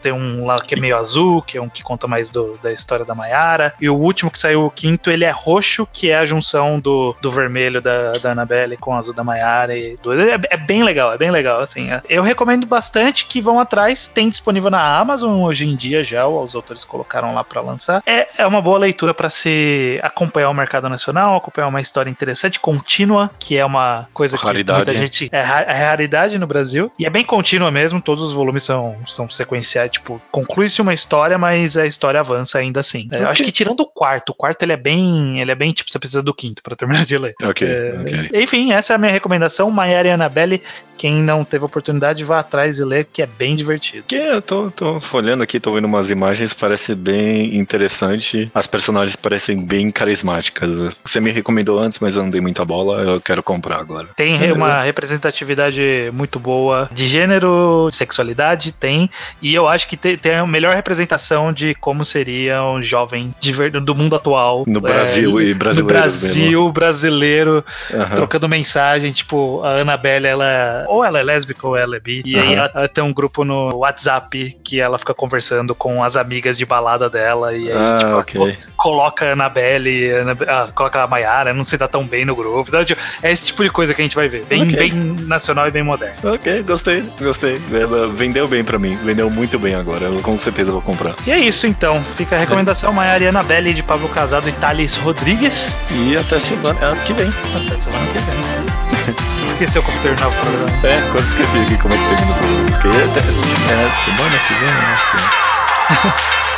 tem um lá que é meio azul, que é um que conta mais do, da história da Mayara, e o último que saiu, o quinto, ele é roxo, que é a junção do, do vermelho da, da Annabelle com o azul da Mayara. E do, é, é, bem legal, é bem legal, assim. É. Eu recomendo bastante que vão atrás, tem disponível na Amazon hoje em dia já, os autores colocaram lá para lançar. É, é uma boa leitura para se acompanhar o mercado nacional, acompanhar uma história interessante, contínua, que é uma coisa raridade. que muita gente é, é raridade no Brasil, e é bem contínua mesmo, todos os volumes são, são sequenciais, tipo, conclui-se uma história, mas a história avança ainda assim. Okay. Eu acho que tirando o quarto, o quarto ele é bem, ele é bem, tipo, você precisa do quinto para terminar de ler. Ok, é, ok. Enfim, essa é a minha recomendação, Maiara e Annabelle, quem não teve oportunidade, vá atrás e lê, que é bem divertido. Que eu tô, tô folhando aqui, tô vendo umas imagens, parece bem interessante. As personagens parecem bem carismáticas. Você me recomendou antes, mas eu não dei muita bola. Eu quero comprar agora. Tem re- uma representatividade muito boa de gênero, sexualidade, tem. E eu acho que te- tem a melhor representação de como seria um jovem de do mundo atual. No Brasil e No brasileiro Brasil, brasileiro, Aham. trocando mensagem. Tipo, a Annabelle, ela. Ou ela é lésbica ou ela é bi. E aí Aham. ela, ela tem um grupo no WhatsApp que ela fica conversando com as amigas de balada dela. E aí, Ah, tipo, ok. coloca a Annabelle, a ah, coloca a Mayara, não se dá tão bem no grupo. Então, tipo, é esse tipo de coisa que a gente vai ver. Bem, Ok. bem nacional e bem moderno. Ok, gostei, gostei. Ela vendeu bem pra mim, vendeu muito bem agora. Eu com certeza vou comprar. E é isso então. Fica a recomendação: Mayara e Annabelle de Pablo Casado e Thales Rodrigues. E até semana ano que vem. Até semana que vem. Esqueceu como terminar o programa. É, quase esqueci aqui como é que termina o programa. Porque é, é semana que vem, eu acho que é.